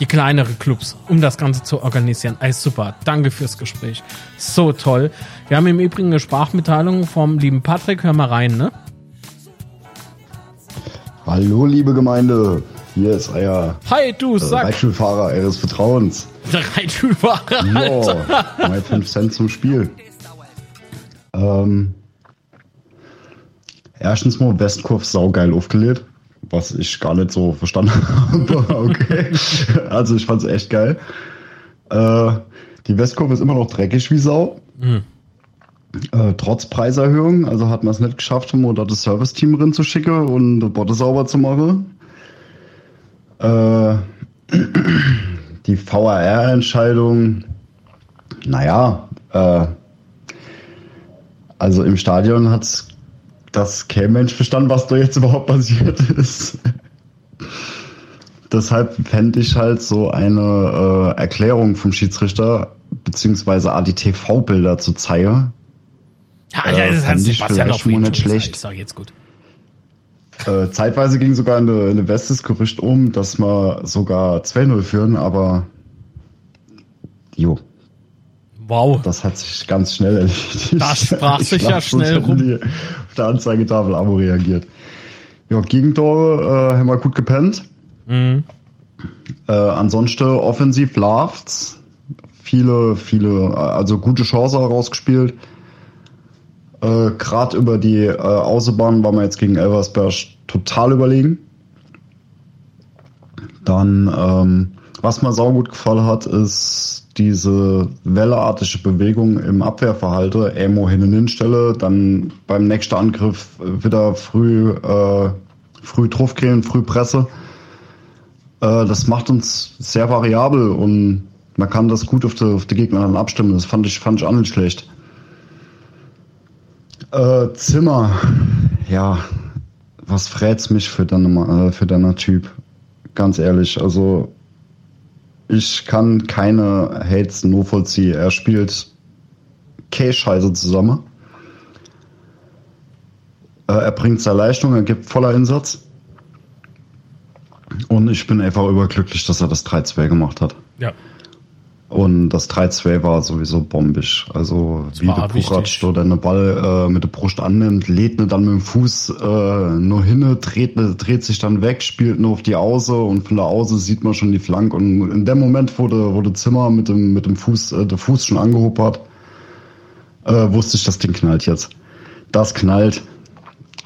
die kleinere Clubs, um das Ganze zu organisieren. Ey, super. Danke fürs Gespräch. So toll. Wir haben im Übrigen eine Sprachmitteilung vom lieben Patrick. Hör mal rein, ne? Hallo, liebe Gemeinde. Hier ist euer Hi, du äh, Sack. Reitschulfahrer eures Vertrauens. Der Reitschulfahrer. Ja, mal 5 Cent zum Spiel. Ähm, erstens mal Westkurve saugeil aufgelegt, was ich gar nicht so verstanden [LAUGHS] habe. okay. Also ich fand's echt geil. Äh, die Westkurve ist immer noch dreckig wie Sau. Äh, trotz Preiserhöhung, also hat man es nicht geschafft, um da das Service-Team drin zu schicken und die Botte sauber zu machen. Äh, [CLEARS THROAT] die VAR-Entscheidung, naja, äh, also im Stadion hat das kein Mensch verstanden, was da jetzt überhaupt passiert [LAUGHS] ist. Deshalb fände ich halt so eine äh, Erklärung vom Schiedsrichter, beziehungsweise ADTV-Bilder zu zeigen. Ja, Äh, ja, das hat fand ich Sebastian mal nicht schlecht. Ist doch jetzt gut. Äh, zeitweise ging sogar eine, eine Westes Gerücht um, dass wir sogar 2-0 führen, aber jo, Wow. das hat sich ganz schnell erledigt. [LAUGHS] Das sprach Ich sich ja glaub, sonst schnell rum. Die auf der Anzeigetafel Abo reagiert. Ja, Gegentore äh, haben wir gut gepennt. Mhm. Äh, ansonsten offensiv läuft's. Viele, viele, also gute Chance rausgespielt. Äh, Gerade über die äh, Außenbahn waren wir jetzt gegen Elversberg total überlegen. Dann, ähm, was mir saugut gefallen hat, ist diese welleartige Bewegung im Abwehrverhalten. Emo hin und hinstelle, dann beim nächsten Angriff wieder früh, äh, früh draufgehen, früh Presse. Äh, das macht uns sehr variabel und man kann das gut auf die, auf die Gegner dann abstimmen. Das fand ich, fand ich auch nicht schlecht. Äh, Zimmer, ja, was frät's mich für deine, äh, für deiner Typ? Ganz ehrlich, also ich kann keine Hates nur vollziehen. Er spielt K-Scheiße zusammen. Äh, er bringt seine Leistung, er gibt voller Einsatz. Und ich bin einfach überglücklich, dass er das 3-2 gemacht hat. Ja. Und das 3-2 war sowieso bombisch. Also wie war der wichtig. so den Ball äh, mit der Brust annimmt, lädt ne dann mit dem Fuß äh, nur hin, dreht, ne, dreht sich dann weg, spielt nur auf die Auße und von der Auße sieht man schon die Flank. Und in dem Moment, wo der, wo der Zimmer mit dem, mit dem Fuß, äh, der Fuß schon angehoben hat, äh, wusste ich, das Ding knallt jetzt. Das knallt.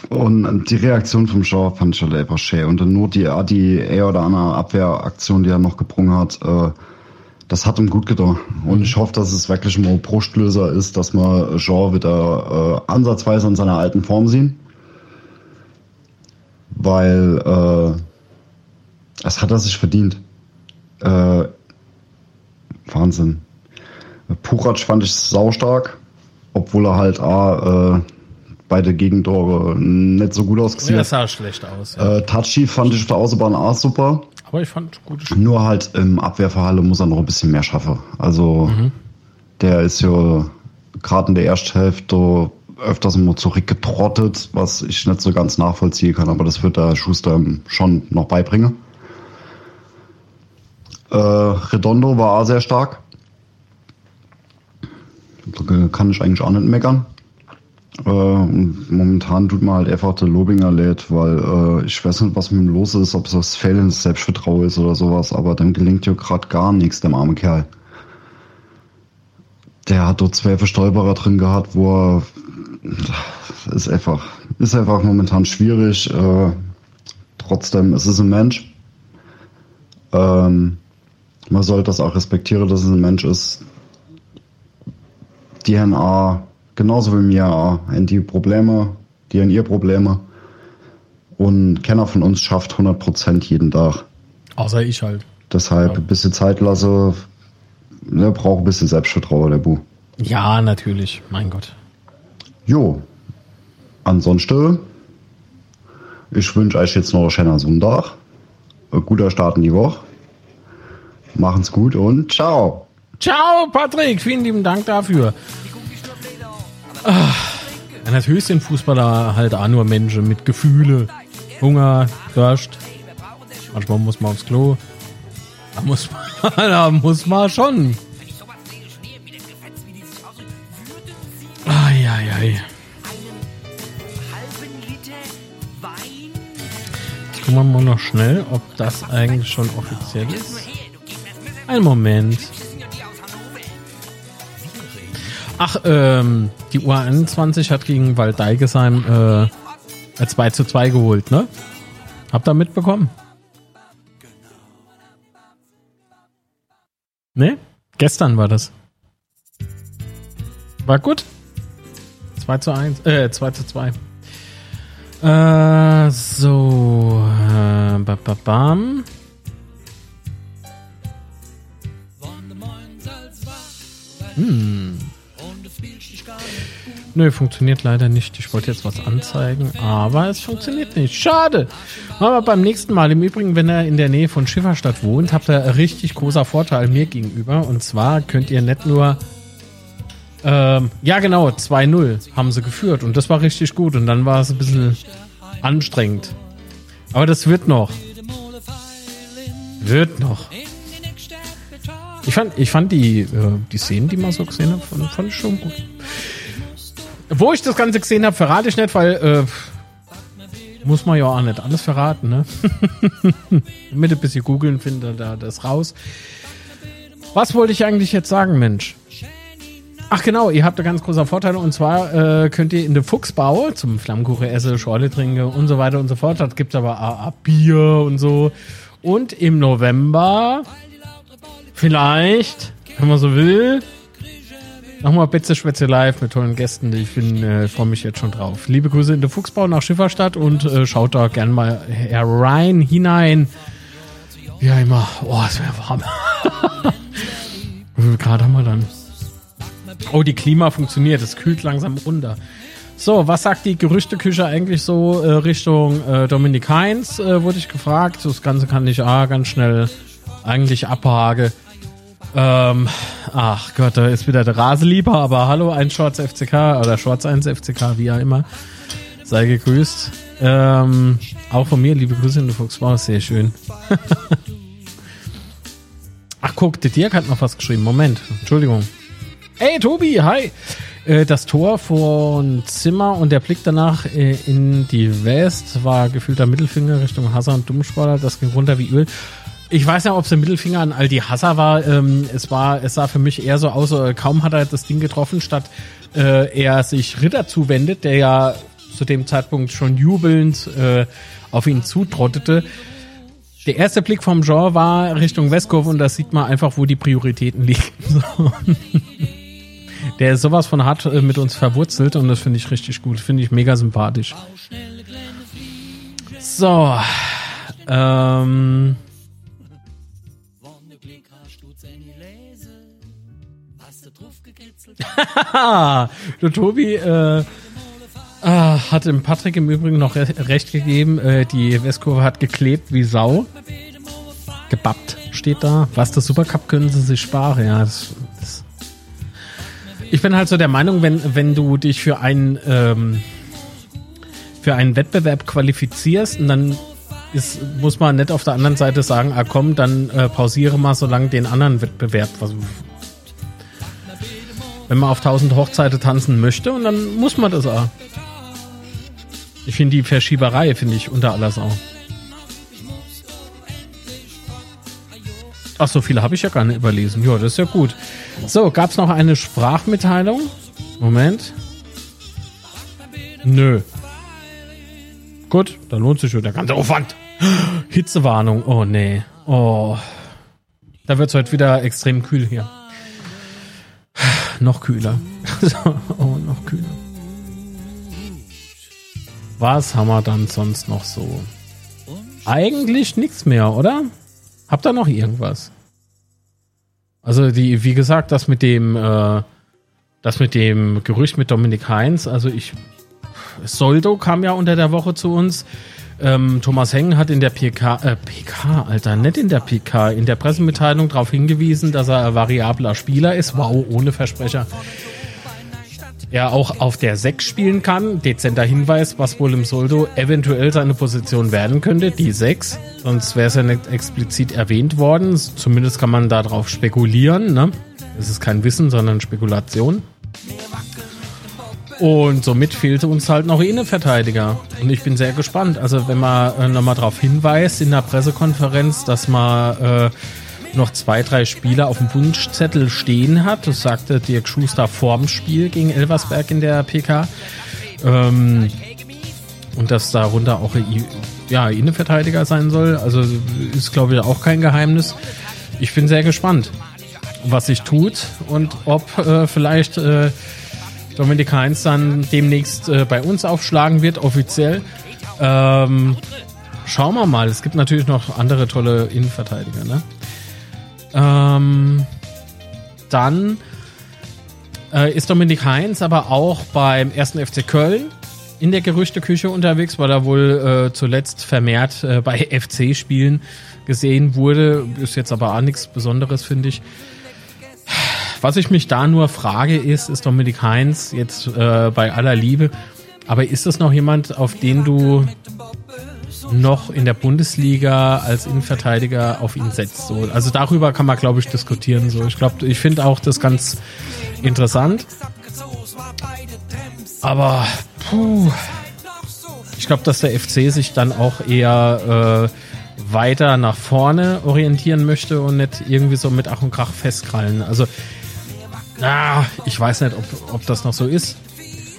Und die Reaktion vom Shaw fand ich halt einfach schön. Und dann nur die, die eher oder andere Abwehraktion, die er noch gebrungen hat, äh, das hat ihm gut getan. Und ich hoffe, dass es wirklich mal ein Brustlöser ist, dass wir Jean wieder äh, ansatzweise in seiner alten Form sehen. Weil äh, das hat er sich verdient. Äh, Wahnsinn. Puratsch fand ich saustark, obwohl er halt A, äh, beide Gegentore nicht so gut ausgesehen Das hat. sah schlecht aus. Ja. Äh, Tachi fand ich auf der Außenbahn auch super. Aber ich fand gute Spiele. Nur halt im Abwehrverhalle muss er noch ein bisschen mehr schaffen. Also der ist ja gerade in der ersten Hälfte öfters mal zurückgetrottet, was ich nicht so ganz nachvollziehen kann, aber das wird der Schuster schon noch beibringen. Äh, Redondo war auch sehr stark. Kann ich eigentlich auch nicht meckern. Äh, und momentan tut man halt einfach der Lobinger lädt, weil äh, ich weiß nicht, was mit ihm los ist, ob es das fehlendes Selbstvertrauen ist oder sowas, aber dem gelingt ja gerade gar nichts, dem armen Kerl. Der hat dort zwei Verstolperer drin gehabt, wo er ist einfach, ist einfach momentan schwierig. Äh, trotzdem, es ist ein Mensch. Ähm, man sollte das auch respektieren, dass es ein Mensch ist. Auch, genauso wie mir auch, haben die Probleme, die haben ihr Probleme. Und keiner von uns schafft 100% jeden Tag. Außer ich halt. Deshalb ein bisschen Zeit lasse. Der braucht ein bisschen Selbstvertrauen, der Bu. Ja, natürlich. Mein Gott. Jo. Ansonsten, ich wünsche euch jetzt noch einen schönen Sonntag. Ein guter Start in die Woche. Machen's gut und ciao. Ciao, Patrick. Vielen lieben Dank dafür. Ah, ja, natürlich sind Fußballer halt auch nur Menschen mit Gefühle. Hunger, Durst. Manchmal muss man aufs Klo. Da muss man, [LAUGHS] da muss man schon. Eieiei. Jetzt gucken wir mal noch schnell, ob das eigentlich schon offiziell ist. Ein Moment. Ach, ähm, die U21 hat gegen Waldeigesheim äh, 2 zu 2 geholt, ne? Habt ihr mitbekommen? Ne? Gestern war das. War gut. 2 zu 1, äh, 2 zu 2. Äh, so, äh, ba, ba, bam. Hm. Nö, funktioniert leider nicht. Ich wollte jetzt was anzeigen, aber es funktioniert nicht. Schade. Aber beim nächsten Mal. Im Übrigen, wenn er in der Nähe von Schifferstadt wohnt, habt ihr richtig großer Vorteil mir gegenüber. Und zwar könnt ihr nicht nur ähm, ja, genau, 2-0 haben sie geführt und das war richtig gut und dann war es ein bisschen anstrengend. Aber das wird noch. Wird noch. Ich fand, ich fand die, äh, die Szenen, die man so gesehen hat, fand ich schon gut. Wo ich das Ganze gesehen habe, verrate ich nicht, weil äh, muss man ja auch nicht alles verraten, ne? [LAUGHS] Mit ein bisschen googeln findet da das raus. Was wollte ich eigentlich jetzt sagen, Mensch? Ach genau, ihr habt da ganz großer Vorteil und zwar äh, könnt ihr in den Fuchsbau zum Flammkuchen essen, Schorle trinken und so weiter und so fort. Das gibt aber auch Bier und so. Und im November vielleicht, wenn man so will, nochmal Betze Schwätze live mit tollen Gästen. Ich bin, äh, freue mich jetzt schon drauf. Liebe Grüße in den Fuchsbau nach Schifferstadt und äh, schaut da gern mal herein, hinein. Ja, immer. Oh, es wäre warm. [LAUGHS] Grad haben wir dann? Oh, die Klima funktioniert. Es kühlt langsam runter. So, was sagt die Gerüchteküche eigentlich so äh, Richtung äh, Dominik Heinz, äh, wurde ich gefragt. Das Ganze kann ich ah, ganz schnell eigentlich abhaken. Ähm, ach Gott, da ist wieder der Raselieber, aber hallo, ein Shorts FCK oder Shorts 1 FCK, wie auch immer. Sei gegrüßt. Ähm, auch von mir, liebe Grüße in der Fuchsbau, sehr schön. [LAUGHS] ach guck, der Dirk hat noch was geschrieben. Moment, Entschuldigung. Hey Tobi, hi. Äh, Das Tor von Zimmer und der Blick danach äh, in die West war gefühlter Mittelfinger Richtung Hasser und Dummsportler. Das ging runter wie Öl. Ich weiß ja, ob es der Mittelfinger an Aldi Hasser war. Ähm, es war, es sah für mich eher so aus, äh, kaum hat er das Ding getroffen, statt äh, er sich Ritter zuwendet, der ja zu dem Zeitpunkt schon jubelnd äh, auf ihn zutrottete. Der erste Blick vom Jean war Richtung Westkurve und da sieht man einfach, wo die Prioritäten liegen. [LAUGHS] So. Der ist sowas von hart äh, mit uns verwurzelt und das finde ich richtig gut. Finde ich mega sympathisch. So. Ähm. [LAUGHS] der Tobi äh, ah, hat dem Patrick im Übrigen noch re recht gegeben. Äh, die Westkurve hat geklebt wie Sau. Gebappt steht da. Was der Supercup können sie sich sparen. Ja, das, das ich bin halt so der Meinung, wenn, wenn du dich für einen, ähm, für einen Wettbewerb qualifizierst und dann ist, muss man nicht auf der anderen Seite sagen, ah komm, dann äh, pausiere mal so lange den anderen Wettbewerb. Was, wenn man auf tausend Hochzeiten tanzen möchte und dann muss man das auch. Ich finde die Verschieberei, finde ich unter aller Sau. Ach, so viele habe ich ja gar nicht überlesen. Ja, das ist ja gut. So, gab es noch eine Sprachmitteilung? Moment. Nö. Gut, dann lohnt sich schon der ganze Aufwand. Hitzewarnung. Oh, nee. Oh. Da wird es heute wieder extrem kühl hier. Noch kühler. [LAUGHS] oh, noch kühler. Was haben wir dann sonst noch so? Eigentlich nichts mehr, oder? Habt ihr noch irgendwas? Also die, wie gesagt, das mit dem, äh, das mit dem Gerücht mit Dominik Heinz, also ich, Soldo kam ja unter der Woche zu uns. Ähm, Thomas Heng hat in der PK, äh, PK, Alter, nicht in der PK, in der Pressemitteilung darauf hingewiesen, dass er ein variabler Spieler ist. Wow, ohne Versprecher. er auch auf der 6 spielen kann. Dezenter Hinweis, was wohl im Soldo eventuell seine Position werden könnte, die 6. Sonst wäre es ja nicht explizit erwähnt worden. Zumindest kann man darauf spekulieren. Ne? Es ist kein Wissen, sondern Spekulation. Und somit fehlte uns halt noch Innenverteidiger. Und ich bin sehr gespannt. Also wenn man äh, nochmal darauf hinweist in der Pressekonferenz, dass man äh, noch zwei, drei Spieler auf dem Wunschzettel stehen hat. Das sagte Dirk Schuster vorm Spiel gegen Elversberg in der PK. Ähm, und dass darunter auch ja, Innenverteidiger sein soll. Also ist, glaube ich, auch kein Geheimnis. Ich bin sehr gespannt, was sich tut und ob äh, vielleicht äh, Dominik Heinz dann demnächst äh, bei uns aufschlagen wird, offiziell. Ähm, schauen wir mal. Es gibt natürlich noch andere tolle Innenverteidiger. Ne? Ähm, dann äh, ist Dominik Heinz aber auch beim ersten FC Köln in der Gerüchteküche unterwegs, weil er wohl äh, zuletzt vermehrt äh, bei FC-Spielen gesehen wurde. Ist jetzt aber auch nichts Besonderes, finde ich. Was ich mich da nur frage, ist, ist Dominik Heinz jetzt äh, bei aller Liebe, aber ist das noch jemand, auf den du noch in der Bundesliga als Innenverteidiger auf ihn setzt? So, also darüber kann man, glaube ich, diskutieren. So, ich glaube, ich finde auch das ganz interessant. Aber puh, ich glaube, dass der FC sich dann auch eher äh, weiter nach vorne orientieren möchte und nicht irgendwie so mit Ach und Krach festkrallen. Also Ah, ich weiß nicht, ob, ob das noch so ist.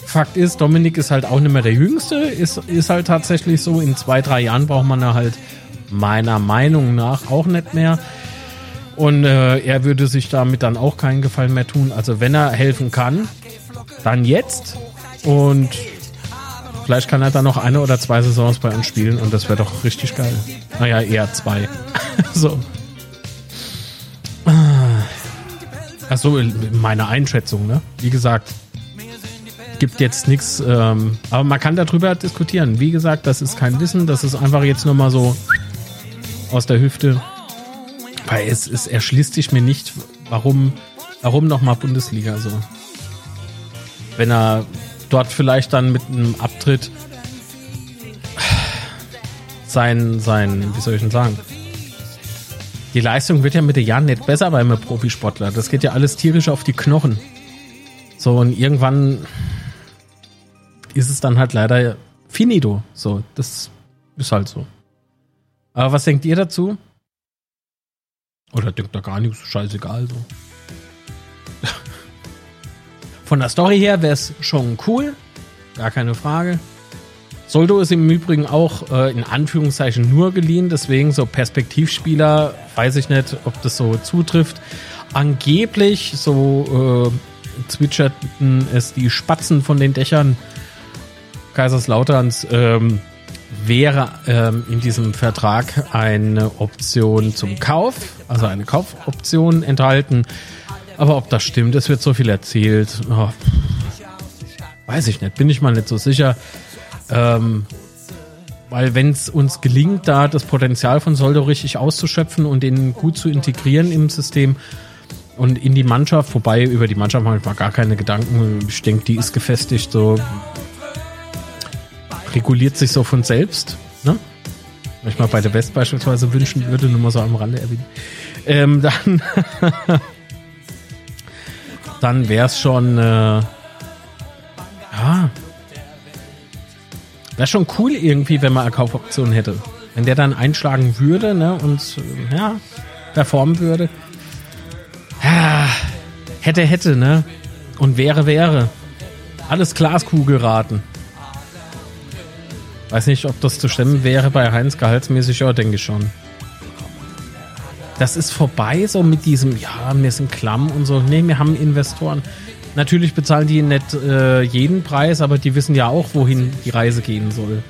Fakt ist, Dominik ist halt auch nicht mehr der Jüngste. Ist, ist halt tatsächlich so. In zwei, drei Jahren braucht man da halt meiner Meinung nach auch nicht mehr. Und äh, er würde sich damit dann auch keinen Gefallen mehr tun. Also wenn er helfen kann, dann jetzt. Und vielleicht kann er dann noch eine oder zwei Saisons bei uns spielen und das wäre doch richtig geil. Naja, eher zwei. [LAUGHS] so. Achso, meine Einschätzung, ne? Wie gesagt, gibt jetzt nichts, ähm, aber man kann darüber diskutieren. Wie gesagt, das ist kein Wissen, das ist einfach jetzt nur mal so aus der Hüfte. Weil es, es erschließt sich mir nicht, warum, warum nochmal Bundesliga so. Wenn er dort vielleicht dann mit einem Abtritt sein, sein, wie soll ich denn sagen, die Leistung wird ja mit den Jahren nicht besser bei einem Profisportler. Das geht ja alles tierisch auf die Knochen. So, und irgendwann ist es dann halt leider finito. So, das ist halt so. Aber was denkt ihr dazu? Oder denkt da gar nichts, scheißegal so. [LAUGHS] Von der Story her wäre es schon cool, gar keine Frage. Soldo ist im Übrigen auch äh, in Anführungszeichen nur geliehen, deswegen so Perspektivspieler, weiß ich nicht, ob das so zutrifft. Angeblich, so äh, zwitscherten es die Spatzen von den Dächern Kaiserslauterns, ähm, wäre ähm, in diesem Vertrag eine Option zum Kauf, also eine Kaufoption enthalten. Aber ob das stimmt, es wird so viel erzählt. Oh, weiß ich nicht, bin ich mal nicht so sicher. Ähm, weil wenn es uns gelingt, da das Potenzial von Soldo richtig auszuschöpfen und den gut zu integrieren im System und in die Mannschaft, wobei über die Mannschaft mache ich mal gar keine Gedanken. Ich denke, die ist gefestigt, so reguliert sich so von selbst. Ne? Mal bei der West beispielsweise wünschen würde, nur mal so am Rande erwähnen. Ähm, dann [LAUGHS] dann wäre es schon äh, ja Wäre schon cool irgendwie, wenn man eine Kaufoption hätte. Wenn der dann einschlagen würde ne, und ja, performen würde. Ja, hätte, hätte, ne? Und wäre, wäre. Alles Glaskugelraten. Weiß nicht, ob das zu stemmen wäre bei Heinz gehaltsmäßig, ja, denke ich schon. Das ist vorbei so mit diesem, ja, wir sind klamm und so. Nee, wir haben Investoren. Natürlich bezahlen die nicht äh, jeden Preis, aber die wissen ja auch, wohin die Reise gehen soll.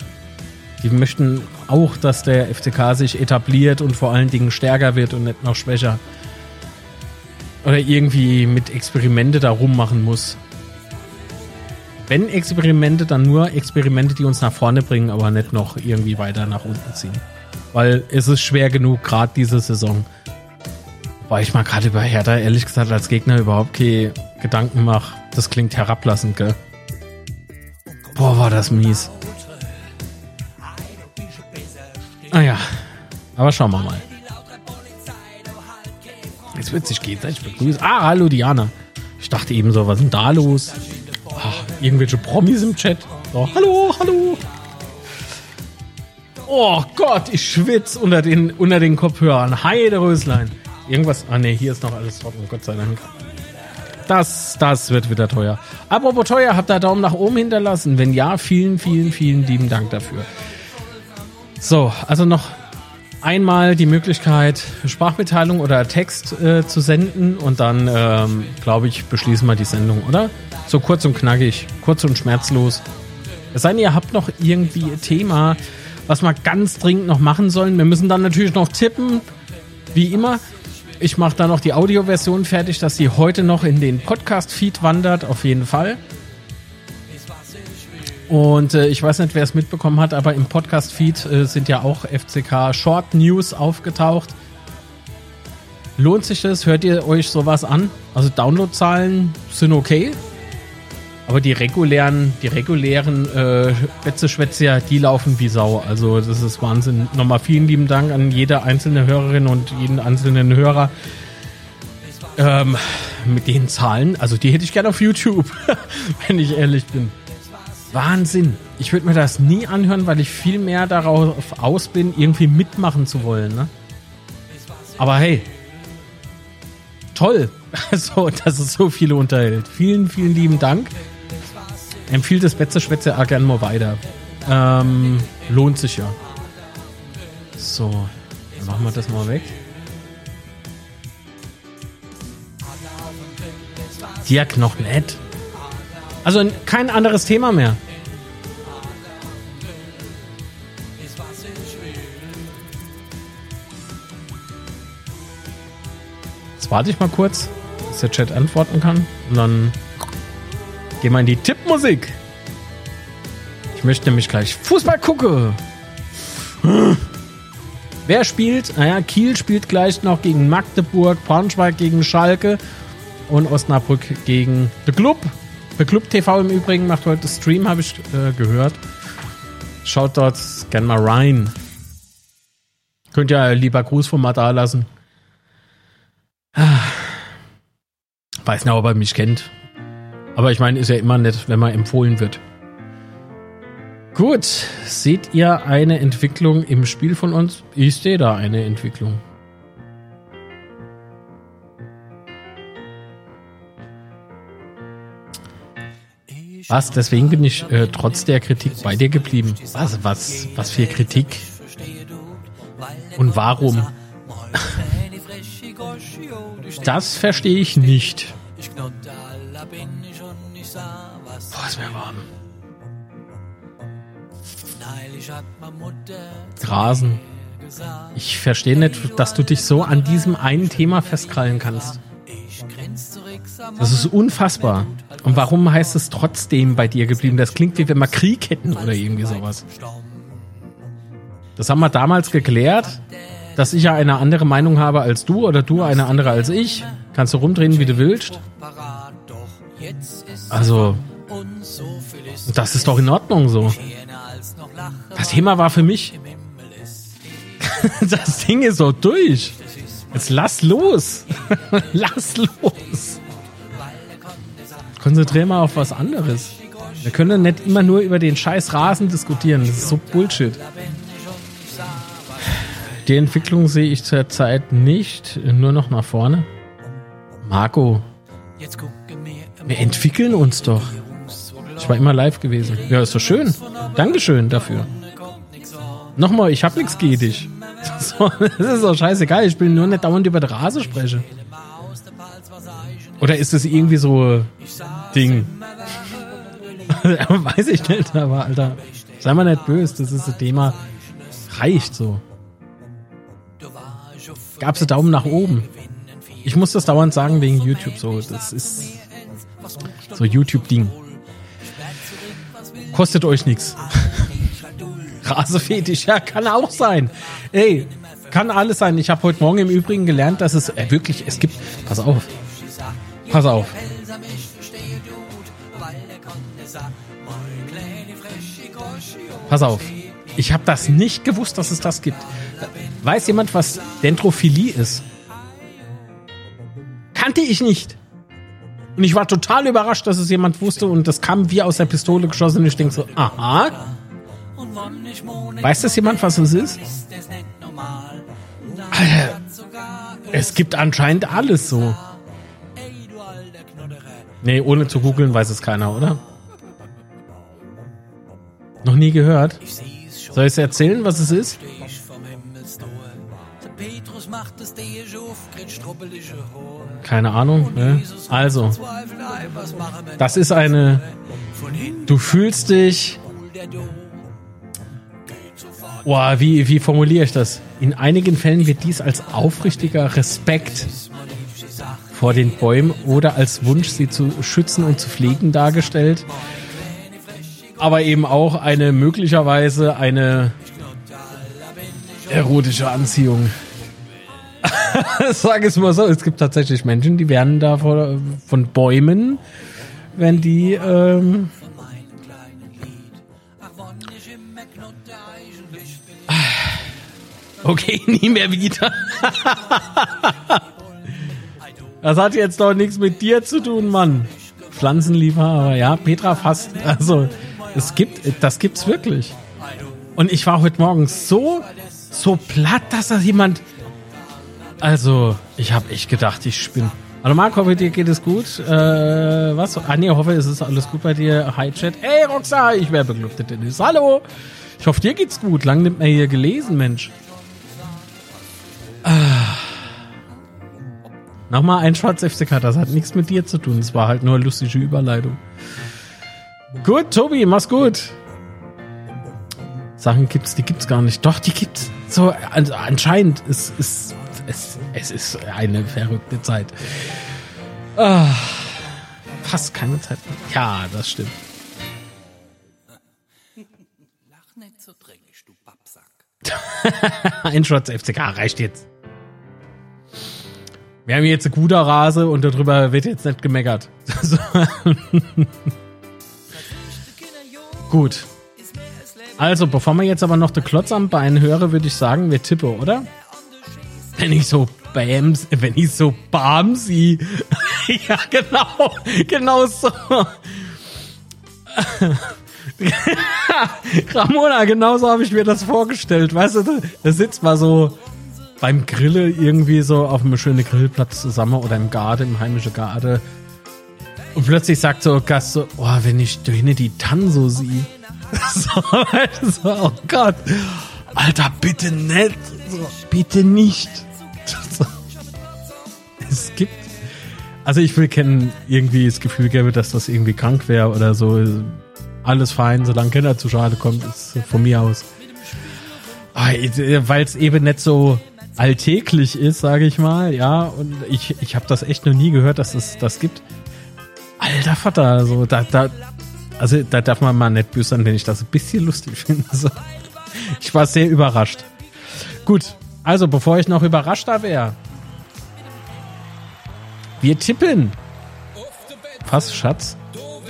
Die möchten auch, dass der FCK sich etabliert und vor allen Dingen stärker wird und nicht noch schwächer. Oder irgendwie mit Experimente da rummachen muss. Wenn Experimente, dann nur Experimente, die uns nach vorne bringen, aber nicht noch irgendwie weiter nach unten ziehen. Weil es ist schwer genug, gerade diese Saison. Weil ich mal gerade über Hertha ehrlich gesagt als Gegner überhaupt keine Gedanken mache. Das klingt herablassend, gell? Boah, war das mies. Ah ja, aber schauen wir mal. Jetzt wird sich gegenseitig begrüßen. Ah, hallo Diana. Ich dachte eben so, was ist denn da los? Ah, irgendwelche Promis im Chat. So, hallo, hallo. Oh Gott, ich schwitze unter den, unter den Kopfhörern. Heide Röslein. Irgendwas. Ah ne, hier ist noch alles trocken, Gott sei Dank. Das, das wird wieder teuer. Apropos teuer, habt ihr Daumen nach oben hinterlassen? Wenn ja, vielen, vielen, vielen lieben Dank dafür. So, also noch einmal die Möglichkeit, Sprachmitteilung oder Text äh, zu senden und dann, ähm, glaube ich, beschließen wir die Sendung, oder? So kurz und knackig, kurz und schmerzlos. Es sei denn, ihr habt noch irgendwie ein Thema, was wir ganz dringend noch machen sollen. Wir müssen dann natürlich noch tippen, wie immer. Ich mache dann noch die Audioversion fertig, dass sie heute noch in den Podcast-Feed wandert, auf jeden Fall. Und äh, ich weiß nicht, wer es mitbekommen hat, aber im Podcast-Feed äh, sind ja auch FCK Short News aufgetaucht. Lohnt sich das? Hört ihr euch sowas an? Also Downloadzahlen sind okay. Aber die regulären, die regulären äh, Betze-Schwätzer, die laufen wie Sau. Also das ist Wahnsinn. Nochmal vielen lieben Dank an jede einzelne Hörerin und jeden einzelnen Hörer. Ähm, mit den Zahlen, also die hätte ich gerne auf YouTube, [LAUGHS] wenn ich ehrlich bin. Wahnsinn. Ich würde mir das nie anhören, weil ich viel mehr darauf aus bin, irgendwie mitmachen zu wollen. Ne? Aber hey, toll, [LAUGHS] also, dass es so viele unterhält. Vielen, vielen lieben Dank. Empfiehlt das Betze Schwätze auch gerne mal weiter. Ähm, lohnt sich ja. So, dann machen wir das mal weg. Dirk noch nicht. Also kein anderes Thema mehr. Jetzt warte ich mal kurz, dass der Chat antworten kann. Und dann gehen wir in die Tippmusik. Ich möchte nämlich gleich Fußball gucken. Wer spielt? Naja, Kiel spielt gleich noch gegen Magdeburg, Braunschweig gegen Schalke und Osnabrück gegen The Club. The Club TV im Übrigen macht heute Stream, habe ich äh, gehört. Schaut dort gerne mal rein. Könnt ja lieber Gruß von mal da lassen. Ah. Weiß nicht, ob er mich kennt. Aber ich meine, ist ja immer nett, wenn man empfohlen wird. Gut, seht ihr eine Entwicklung im Spiel von uns? Ich sehe da eine Entwicklung. Was? Deswegen bin ich äh, trotz der Kritik bei dir geblieben. Was? Was? Was für Kritik? Und warum? [LAUGHS] Das verstehe ich nicht. Boah, ist mir warm. Grasen. Ich verstehe nicht, dass du dich so an diesem einen Thema festkrallen kannst. Das ist unfassbar. Und warum heißt es trotzdem bei dir geblieben? Das klingt wie wenn wir Krieg hätten oder irgendwie sowas. Das haben wir damals geklärt, dass ich ja eine andere Meinung habe als du oder du eine andere als ich. Kannst du rumdrehen, wie du willst. Also, das ist doch in Ordnung so. Das Thema war für mich. [LAUGHS] Das Ding ist so durch. Jetzt lass los. [LAUGHS] lass los. Konzentrier mal auf was anderes. Wir können nicht immer nur über den scheiß Rasen diskutieren. Das ist so Bullshit. Die Entwicklung sehe ich zurzeit nicht, nur noch nach vorne. Marco, wir entwickeln uns doch. Ich war immer live gewesen. Ja, ist doch schön. Dankeschön dafür. Nochmal, ich hab nichts gegen dich. [LAUGHS] Das ist doch scheißegal. Ich will nur nicht dauernd über die Rase sprechen. Oder ist das irgendwie so Ding? [LAUGHS] Weiß ich nicht, aber Alter, sei mal nicht böse, das ist das Thema. Reicht so. Gab's einen Daumen nach oben? Ich muss das dauernd sagen wegen YouTube so. Das ist so YouTube-Ding. Kostet euch nichts. [LAUGHS] Rasefetisch, ja, kann auch sein. Ey, kann alles sein. Ich habe heute Morgen im Übrigen gelernt, dass es äh, wirklich, es gibt, pass auf, pass auf. Pass auf. Ich habe das nicht gewusst, dass es das gibt. Weiß jemand, was Dendrophilie ist? Kannte ich nicht. Und ich war total überrascht, dass es jemand wusste und das kam wie aus der Pistole geschossen und ich denke so, aha. Weiß das jemand, was es ist? Alter, es gibt anscheinend alles so. Nee, ohne zu googeln weiß es keiner, oder? Noch nie gehört? Soll ich es erzählen, was es ist? Keine Ahnung. Ne? Also, das ist eine. Du fühlst dich. Boah, wie, wie formuliere ich das? In einigen Fällen wird dies als aufrichtiger Respekt vor den Bäumen oder als Wunsch, sie zu schützen und zu pflegen dargestellt. Aber eben auch eine möglicherweise eine erotische Anziehung. [LAUGHS] Sag es mal so, es gibt tatsächlich Menschen, die werden da von, Bäumen, wenn die ähm, Okay, [LAUGHS] nie mehr wieder. Das hat jetzt doch nichts mit dir zu tun, Mann. Pflanzenliebhaber, ja, Petra fast. Also, es gibt, das gibt's wirklich. Und ich war heute Morgen so, so platt, dass das jemand. Also, ich habe echt gedacht, ich spinne. Hallo Marc, hoffe dir geht es gut. Äh, was? Ah nee, hoffe es ist alles gut bei dir. Hi Chat. Hey Roxa, ich wäre beglückt, Dennis. Hallo. Ich hoffe dir geht's gut. Lang nimmt man hier gelesen, Mensch. Ah. Nochmal ein schwarz FCK, das hat nichts mit dir zu tun. Es war halt nur eine lustige Überleitung. Gut, Tobi, mach's gut. Sachen gibt's, die gibt's gar nicht. Doch, die gibt's. So, also anscheinend ist es, es, es ist eine verrückte Zeit. Ah, fast keine Zeit. Ja, das stimmt. Lach nicht so dreckig, du Pappsack. [LAUGHS] ein Schwarz FCK reicht jetzt. Wir haben jetzt eine gute Rase und darüber wird jetzt nicht gemeckert. [LAUGHS] Gut. Also, bevor wir jetzt aber noch den Klotz am Bein höre, würde ich sagen, wir tippe, oder? Wenn ich so Bams, wenn ich so Bamsi. [LAUGHS] ja, genau. Genau so. [LAUGHS] Ramona, genau so habe ich mir das vorgestellt. Weißt du, da, sitzt mal so beim Grille irgendwie so auf einem schönen Grillplatz zusammen oder im Garten, im heimischen Garten. Und plötzlich sagt so Gast so, oh, wenn ich drinnen die Tannen [LAUGHS] so sehe. So, oh Gott. Alter, bitte nicht. Bitte nicht. Es gibt, also ich will kennen, irgendwie das Gefühl gäbe, dass das irgendwie krank wäre oder so. Alles fein, solange Kinder zu Schade kommt, ist von mir aus. Weil es eben nicht so alltäglich ist, sage ich mal, ja. Und ich, ich habe das echt noch nie gehört, dass es das gibt. Alter Vater, also da, da, also da darf man mal nicht sein, wenn ich das ein bisschen lustig [LAUGHS] finde. So. Ich war sehr überrascht. Gut, also bevor ich noch überraschter wäre, wir tippen. Was, Schatz?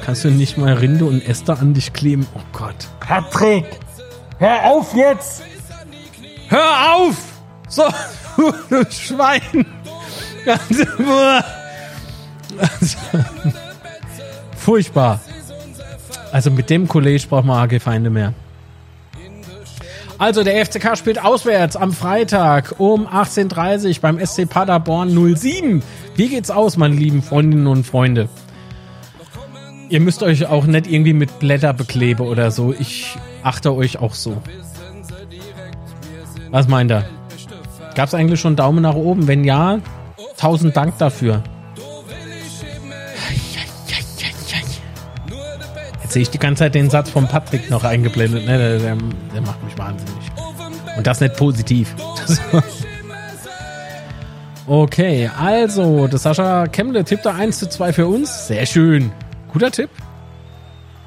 Kannst du nicht mal Rinde und Esther an dich kleben? Oh Gott. Patrick! Hör auf jetzt! Hör auf! So, [LAUGHS] du Schwein! Furchtbar. Also mit dem College braucht man AG Feinde mehr. Also der FCK spielt auswärts am Freitag um 18.30 Uhr beim SC Paderborn 07. Wie geht's aus, meine lieben Freundinnen und Freunde? Ihr müsst euch auch nicht irgendwie mit Blätter bekleben oder so. Ich achte euch auch so. Was meint ihr? Gab's eigentlich schon Daumen nach oben? Wenn ja, tausend Dank dafür. Jetzt sehe ich die ganze Zeit den Satz von Patrick noch eingeblendet. Ne? Der, der, der macht mich wahnsinnig. Und das nicht positiv. [LAUGHS] okay, also, der Sascha Kemmle tippte 1 zu 2 für uns. Sehr schön. Guter Tipp.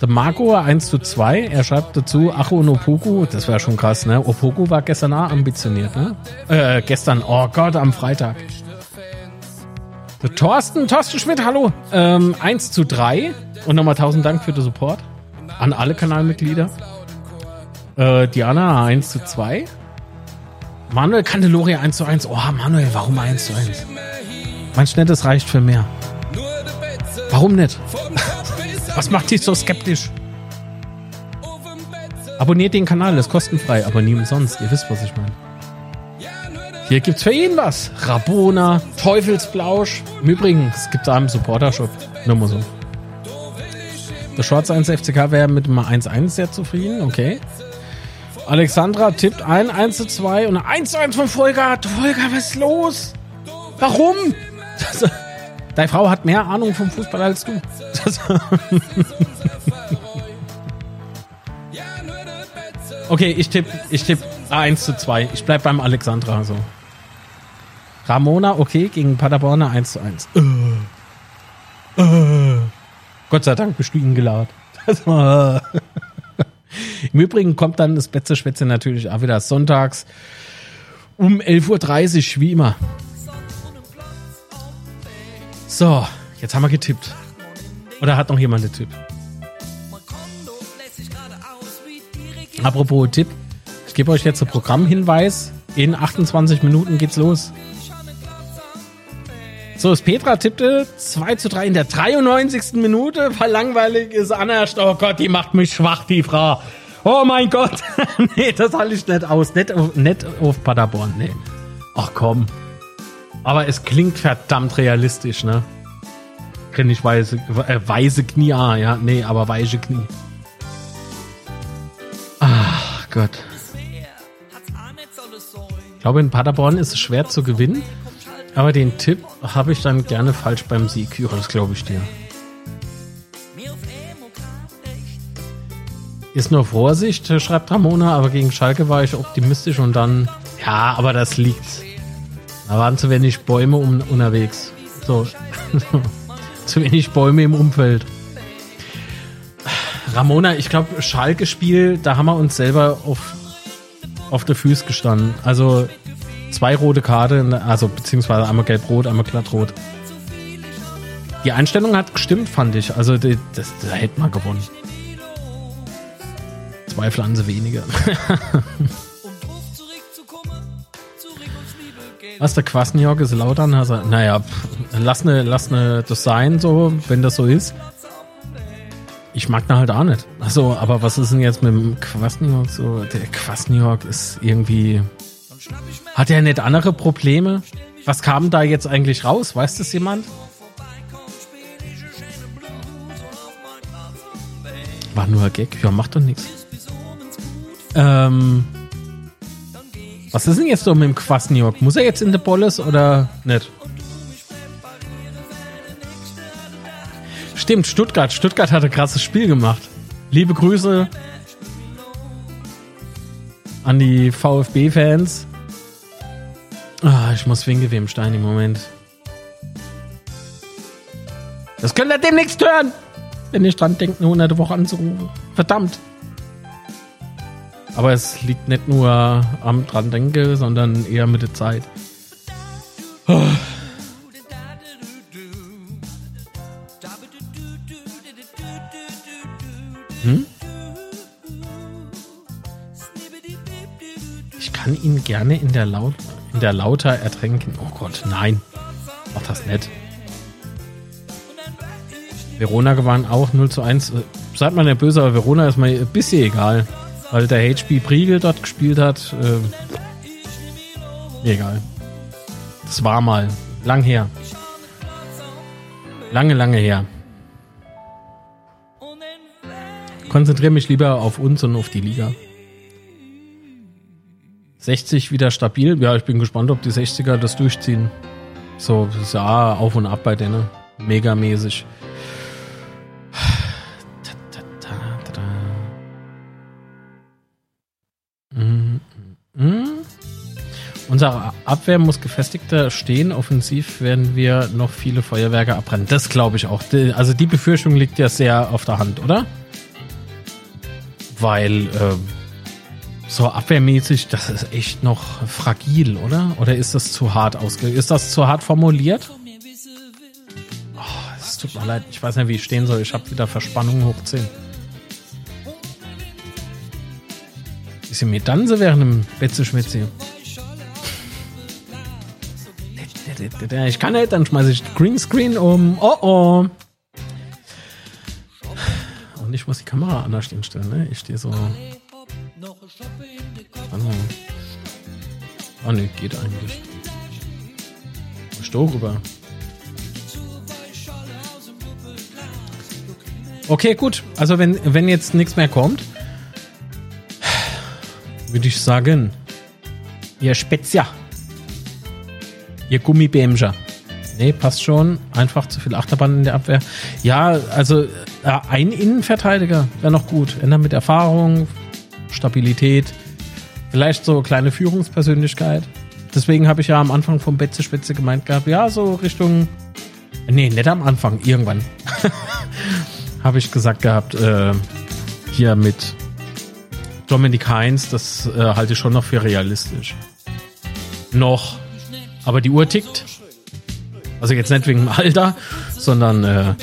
Der Marco 1 zu 2. Er schreibt dazu, Acho und Opoku. Das wäre schon krass, ne? Opoku war gestern auch ambitioniert, ne? Äh, gestern, oh Gott, am Freitag. Thorsten, Thorsten Schmidt, hallo. Ähm, 1 zu 3. Und nochmal tausend Dank für den Support an alle Kanalmitglieder. Äh, Diana 1 zu 2. Manuel Candelori 1 zu 1. Oh, Manuel, warum 1 zu 1? Meinst du nicht, das reicht für mehr? Warum nicht? [LAUGHS] Was macht dich so skeptisch? Abonniert den Kanal, ist kostenfrei, aber nie umsonst. Ihr wisst, was ich meine. Hier gibt's für jeden was. Rabona, Teufelsblausch. Im Übrigen, es gibt da einen Supporter-Shop. Nur mal so. Der Schwarz 1 FCK wäre mit dem 1-1 sehr zufrieden, okay. Alexandra tippt ein 1 zu 2 und 1 zu 1 von Volker. Volker, was ist los? Warum? Das, deine Frau hat mehr Ahnung vom Fußball als du. Das, [LAUGHS] okay, ich tippe ich tipp 1 zu 2. Ich bleib beim Alexandra so. Ramona, okay, gegen Paderborner 1 zu 1. Äh. Äh. Gott sei Dank bist du ihn geladen. Das war Im Übrigen kommt dann das Betze-Schwätze natürlich auch wieder sonntags um 11.30 Uhr, wie immer. So, jetzt haben wir getippt. Oder hat noch jemand einen Tipp? Apropos Tipp, gebe euch jetzt einen Programmhinweis. In 28 Minuten geht's los. So, das Petra tippte 2 zu 3 in der 93. Minute. Weil langweilig ist Anna. Oh Gott, die macht mich schwach, die Frau. Oh mein Gott. [LAUGHS] nee, das halte ich nicht aus. Nicht auf, nicht auf Paderborn, nee. Ach komm. Aber es klingt verdammt realistisch, ne? Kenn ich weiße, äh, weiße Knie, ah, ja. Nee, aber weiche Knie. Ach Gott. Ich glaube, in Paderborn ist es schwer zu gewinnen. Aber den Tipp habe ich dann gerne falsch beim Sieg. Ja, das glaube ich dir. Ist nur Vorsicht, schreibt Ramona, aber gegen Schalke war ich optimistisch und dann, ja, aber das liegt. Da waren zu wenig Bäume um, unterwegs. So. [LAUGHS] zu wenig Bäume im Umfeld. Ramona, ich glaube, Schalke-Spiel, da haben wir uns selber auf, auf der Füße gestanden. Also zwei rote Karten, also beziehungsweise einmal gelb-rot, einmal glattrot. Die Einstellung hat gestimmt, fand ich. Also die, das, da hätte man gewonnen. Zwei Pflanze weniger. [LAUGHS] Was der Quasniok ist Lautern, also, naja, pff, lass ne, lass ne das sein, so, wenn das so ist. Ich mag da halt auch nicht. Also, aber was ist denn jetzt mit dem Quasniok so? Der Quasniok ist irgendwie. Hat er nicht andere Probleme? Was kam da jetzt eigentlich raus? Weiß das jemand? War nur ein Gag. Ja, macht doch nichts. Ähm, was ist denn jetzt so mit dem Quasniok? Muss er jetzt in der Bolles oder nicht? Stimmt, Stuttgart. Stuttgart hat ein krasses Spiel gemacht. Liebe Grüße an die VfB-Fans. Ah, ich muss wegen wem Stein im Moment. Das könnt ihr demnächst hören, wenn ich dran denke, eine hunderte Woche anzurufen. Verdammt. Aber es liegt nicht nur am dran denke, sondern eher mit der Zeit. Hm? Kann ihn gerne in der, Laut in der Lauter ertränken. Oh Gott, nein. Mach das nicht. Verona gewann auch 0 zu 1. Seid mal der Böse, aber Verona ist mir ein bisschen egal. Weil der HB Priegel dort gespielt hat. Äh, egal. Das war mal. Lang her. Lange, lange her. Konzentriere mich lieber auf uns und auf die Liga. 60 wieder stabil. Ja, ich bin gespannt, ob die 60er das durchziehen. So, ja auf und ab bei denen. Megamäßig. Unsere Abwehr muss gefestigter stehen. Offensiv werden wir noch viele Feuerwerke abbrennen. Das glaube ich auch. Also die Befürchtung liegt ja sehr auf der Hand, oder? Weil äh, so abwehrmäßig, das ist echt noch fragil, oder? Oder ist das zu hart ausge... Ist das zu hart formuliert? tut mir leid. Ich weiß nicht, wie ich stehen soll. Ich habe wieder Verspannung hoch 10. Ist sie mir dann so während dem Betze-Schwätze? Ich kann nicht, dann schmeiße ich Greenscreen um. Oh oh. Und ich muss die Kamera anders hinstellen, ne? Ich stehe so. Oh ne, geht eigentlich. Ich stehe rüber. Okay, gut. Also wenn, wenn jetzt nichts mehr kommt, würde ich sagen, ihr Spezia. Ihr Gummibämscher. Nee, passt schon. Einfach zu viel Achterbahn in der Abwehr. Ja, also äh, ein Innenverteidiger wäre noch gut. Ändern mit Erfahrung, Stabilität, vielleicht so kleine Führungspersönlichkeit. Deswegen habe ich ja am Anfang vom Betze Spitze gemeint gehabt, ja, so Richtung. Nee, nicht am Anfang, irgendwann. [LAUGHS] habe ich gesagt gehabt, äh, hier mit Dominik Heinz, das äh, halte ich schon noch für realistisch. Noch. Aber die Uhr tickt. Also jetzt nicht wegen dem Alter, sondern äh,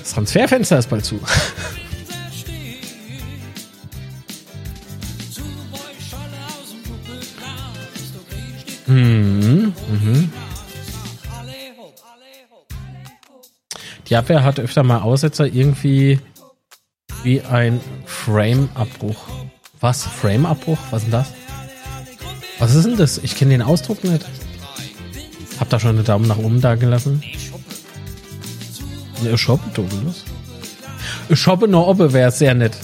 das Transferfenster ist bald zu. [LAUGHS] mhm, mhm. Die Abwehr hat öfter mal Aussetzer irgendwie wie ein Frame-Abbruch. Was? Frame-Abbruch? Was ist denn das? Was ist denn das? Ich kenne den Ausdruck nicht. Hab da schon einen Daumen nach oben da gelassen. Ich shoppe, Douglas. Ich shoppe noch oben, wäre sehr nett.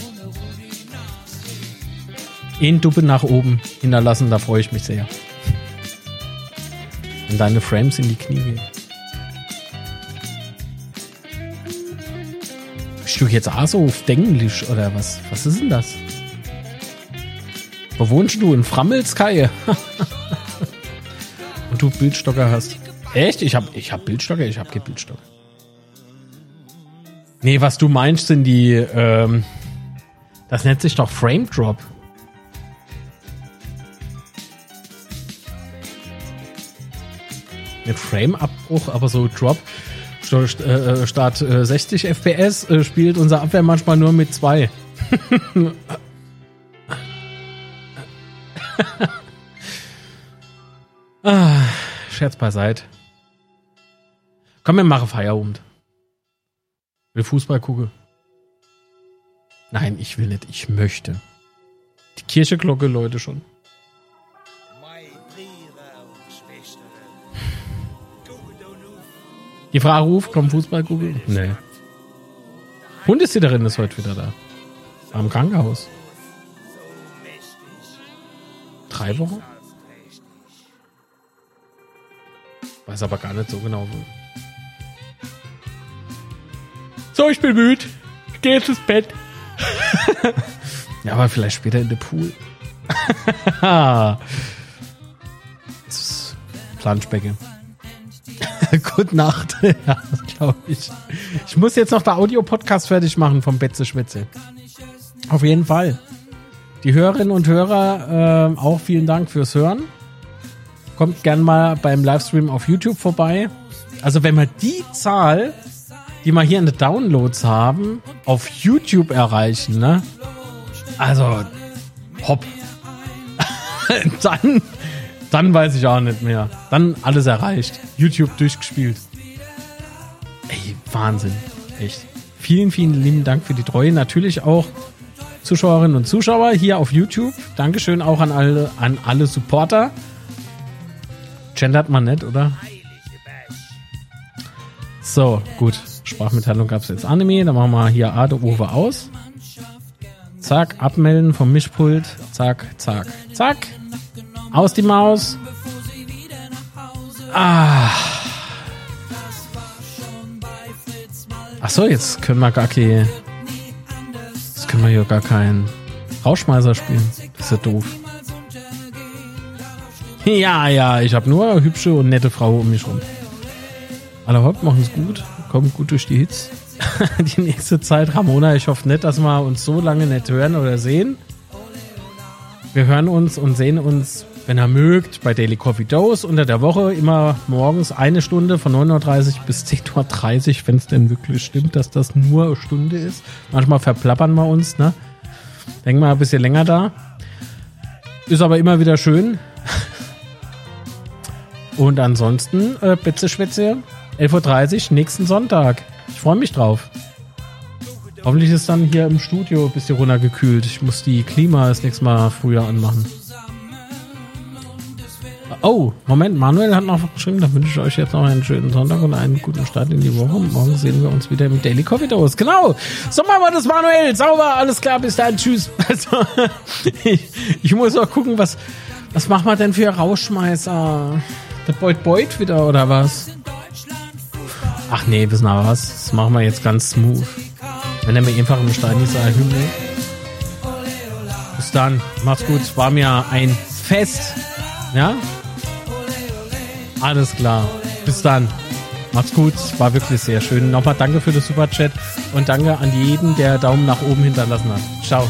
In Duppe nach oben hinterlassen, da freue ich mich sehr. Wenn deine Frames in die Knie gehen. Bist du jetzt auch so auf Englisch oder was? Was ist denn das? Wo wohnst du? In Frammelskaie? [LAUGHS] Und du Bildstocker hast. Echt? Ich hab, ich hab Bildstocker? Ich hab keinen Bildstocker. Nee, was du meinst, sind die, ähm, das nennt sich doch Frame Drop. Frame-Abbruch, aber so Drop. St äh, statt äh, 60 FPS äh, spielt unser Abwehr manchmal nur mit zwei. [LAUGHS] ah, Scherz beiseite. Komm, wir machen Feierabend. Will Fußball gucken? Nein, ich will nicht. Ich möchte. Die Kircheglocke läute schon. Die Frage ruft, komm Fußball gucken? Nee. Hundesitterin ist heute wieder da. Am Krankenhaus. Drei Wochen? Weiß aber gar nicht so genau wo. So, ich bin müde. Ich gehe jetzt ins Bett. [LAUGHS] ja, aber vielleicht später in den Pool. [LAUGHS] das ist Planschbecke. [LAUGHS] Gute Nacht. [LAUGHS] ja, glaube ich. Ich muss jetzt noch der Audio-Podcast fertig machen vom Betze Schwitze. Auf jeden Fall. Die Hörerinnen und Hörer, äh, auch vielen Dank fürs Hören. Kommt gern mal beim Livestream auf YouTube vorbei. Also wenn wir die Zahl, die wir hier in den Downloads haben, auf YouTube erreichen, ne? Also, hopp. [LAUGHS] Dann dann weiß ich auch nicht mehr. Dann alles erreicht. YouTube durchgespielt. Ey, Wahnsinn. Echt. Vielen, vielen lieben Dank für die Treue. Natürlich auch Zuschauerinnen und Zuschauer hier auf YouTube. Dankeschön auch an alle, an alle Supporter. Gendert man nicht, oder? So, gut. Sprachmitteilung gab es jetzt Anime. Dann machen wir hier Ade Uwe aus. Zack, abmelden vom Mischpult. Zack, zack, zack. Aus die Maus. Ah. Ach so, jetzt können wir gar keine. Jetzt können wir hier gar keinen Rauschmeißer spielen. Das ist ja doof. Ja, ja, ich habe nur hübsche und nette Frau um mich rum. Alle hopp, machen es gut. Kommen gut durch die Hits. [LAUGHS] die nächste Zeit, Ramona, ich hoffe nicht, dass wir uns so lange nicht hören oder sehen. Wir hören uns und sehen uns wenn ihr mögt, bei Daily Coffee Dose unter der Woche immer morgens eine Stunde von 9.30 Uhr bis 10.30 Uhr, wenn es denn wirklich stimmt, dass das nur eine Stunde ist. Manchmal verplappern wir uns, ne? Denken wir ein bisschen länger da. Ist aber immer wieder schön. [LAUGHS] Und ansonsten, äh, Betze Schwätze, 11.30 Uhr nächsten Sonntag. Ich freue mich drauf. Hoffentlich ist dann hier im Studio ein bisschen runtergekühlt. Ich muss die Klima das nächste Mal früher anmachen. Oh, Moment, Manuel hat noch geschrieben, da wünsche ich euch jetzt noch einen schönen Sonntag und einen guten Start in die Woche. Morgen sehen wir uns wieder mit Daily Coffee Dose. Genau, so machen wir das, Manuel. Sauber, alles klar, bis dann, tschüss. [LAUGHS] Also, ich, ich muss auch gucken, was, was machen wir denn für Rauschmeißer? Der Beut Beut wieder oder was? Ach nee, wissen wir was? Das machen wir jetzt ganz smooth. Wenn er mir einfach im Stein dieser Hymne. Bis dann, macht's gut. War mir ein Fest. Ja? Alles klar. Bis dann. Macht's gut. War wirklich sehr schön. Nochmal danke für das Superchat und danke an jeden, der Daumen nach oben hinterlassen hat. Ciao.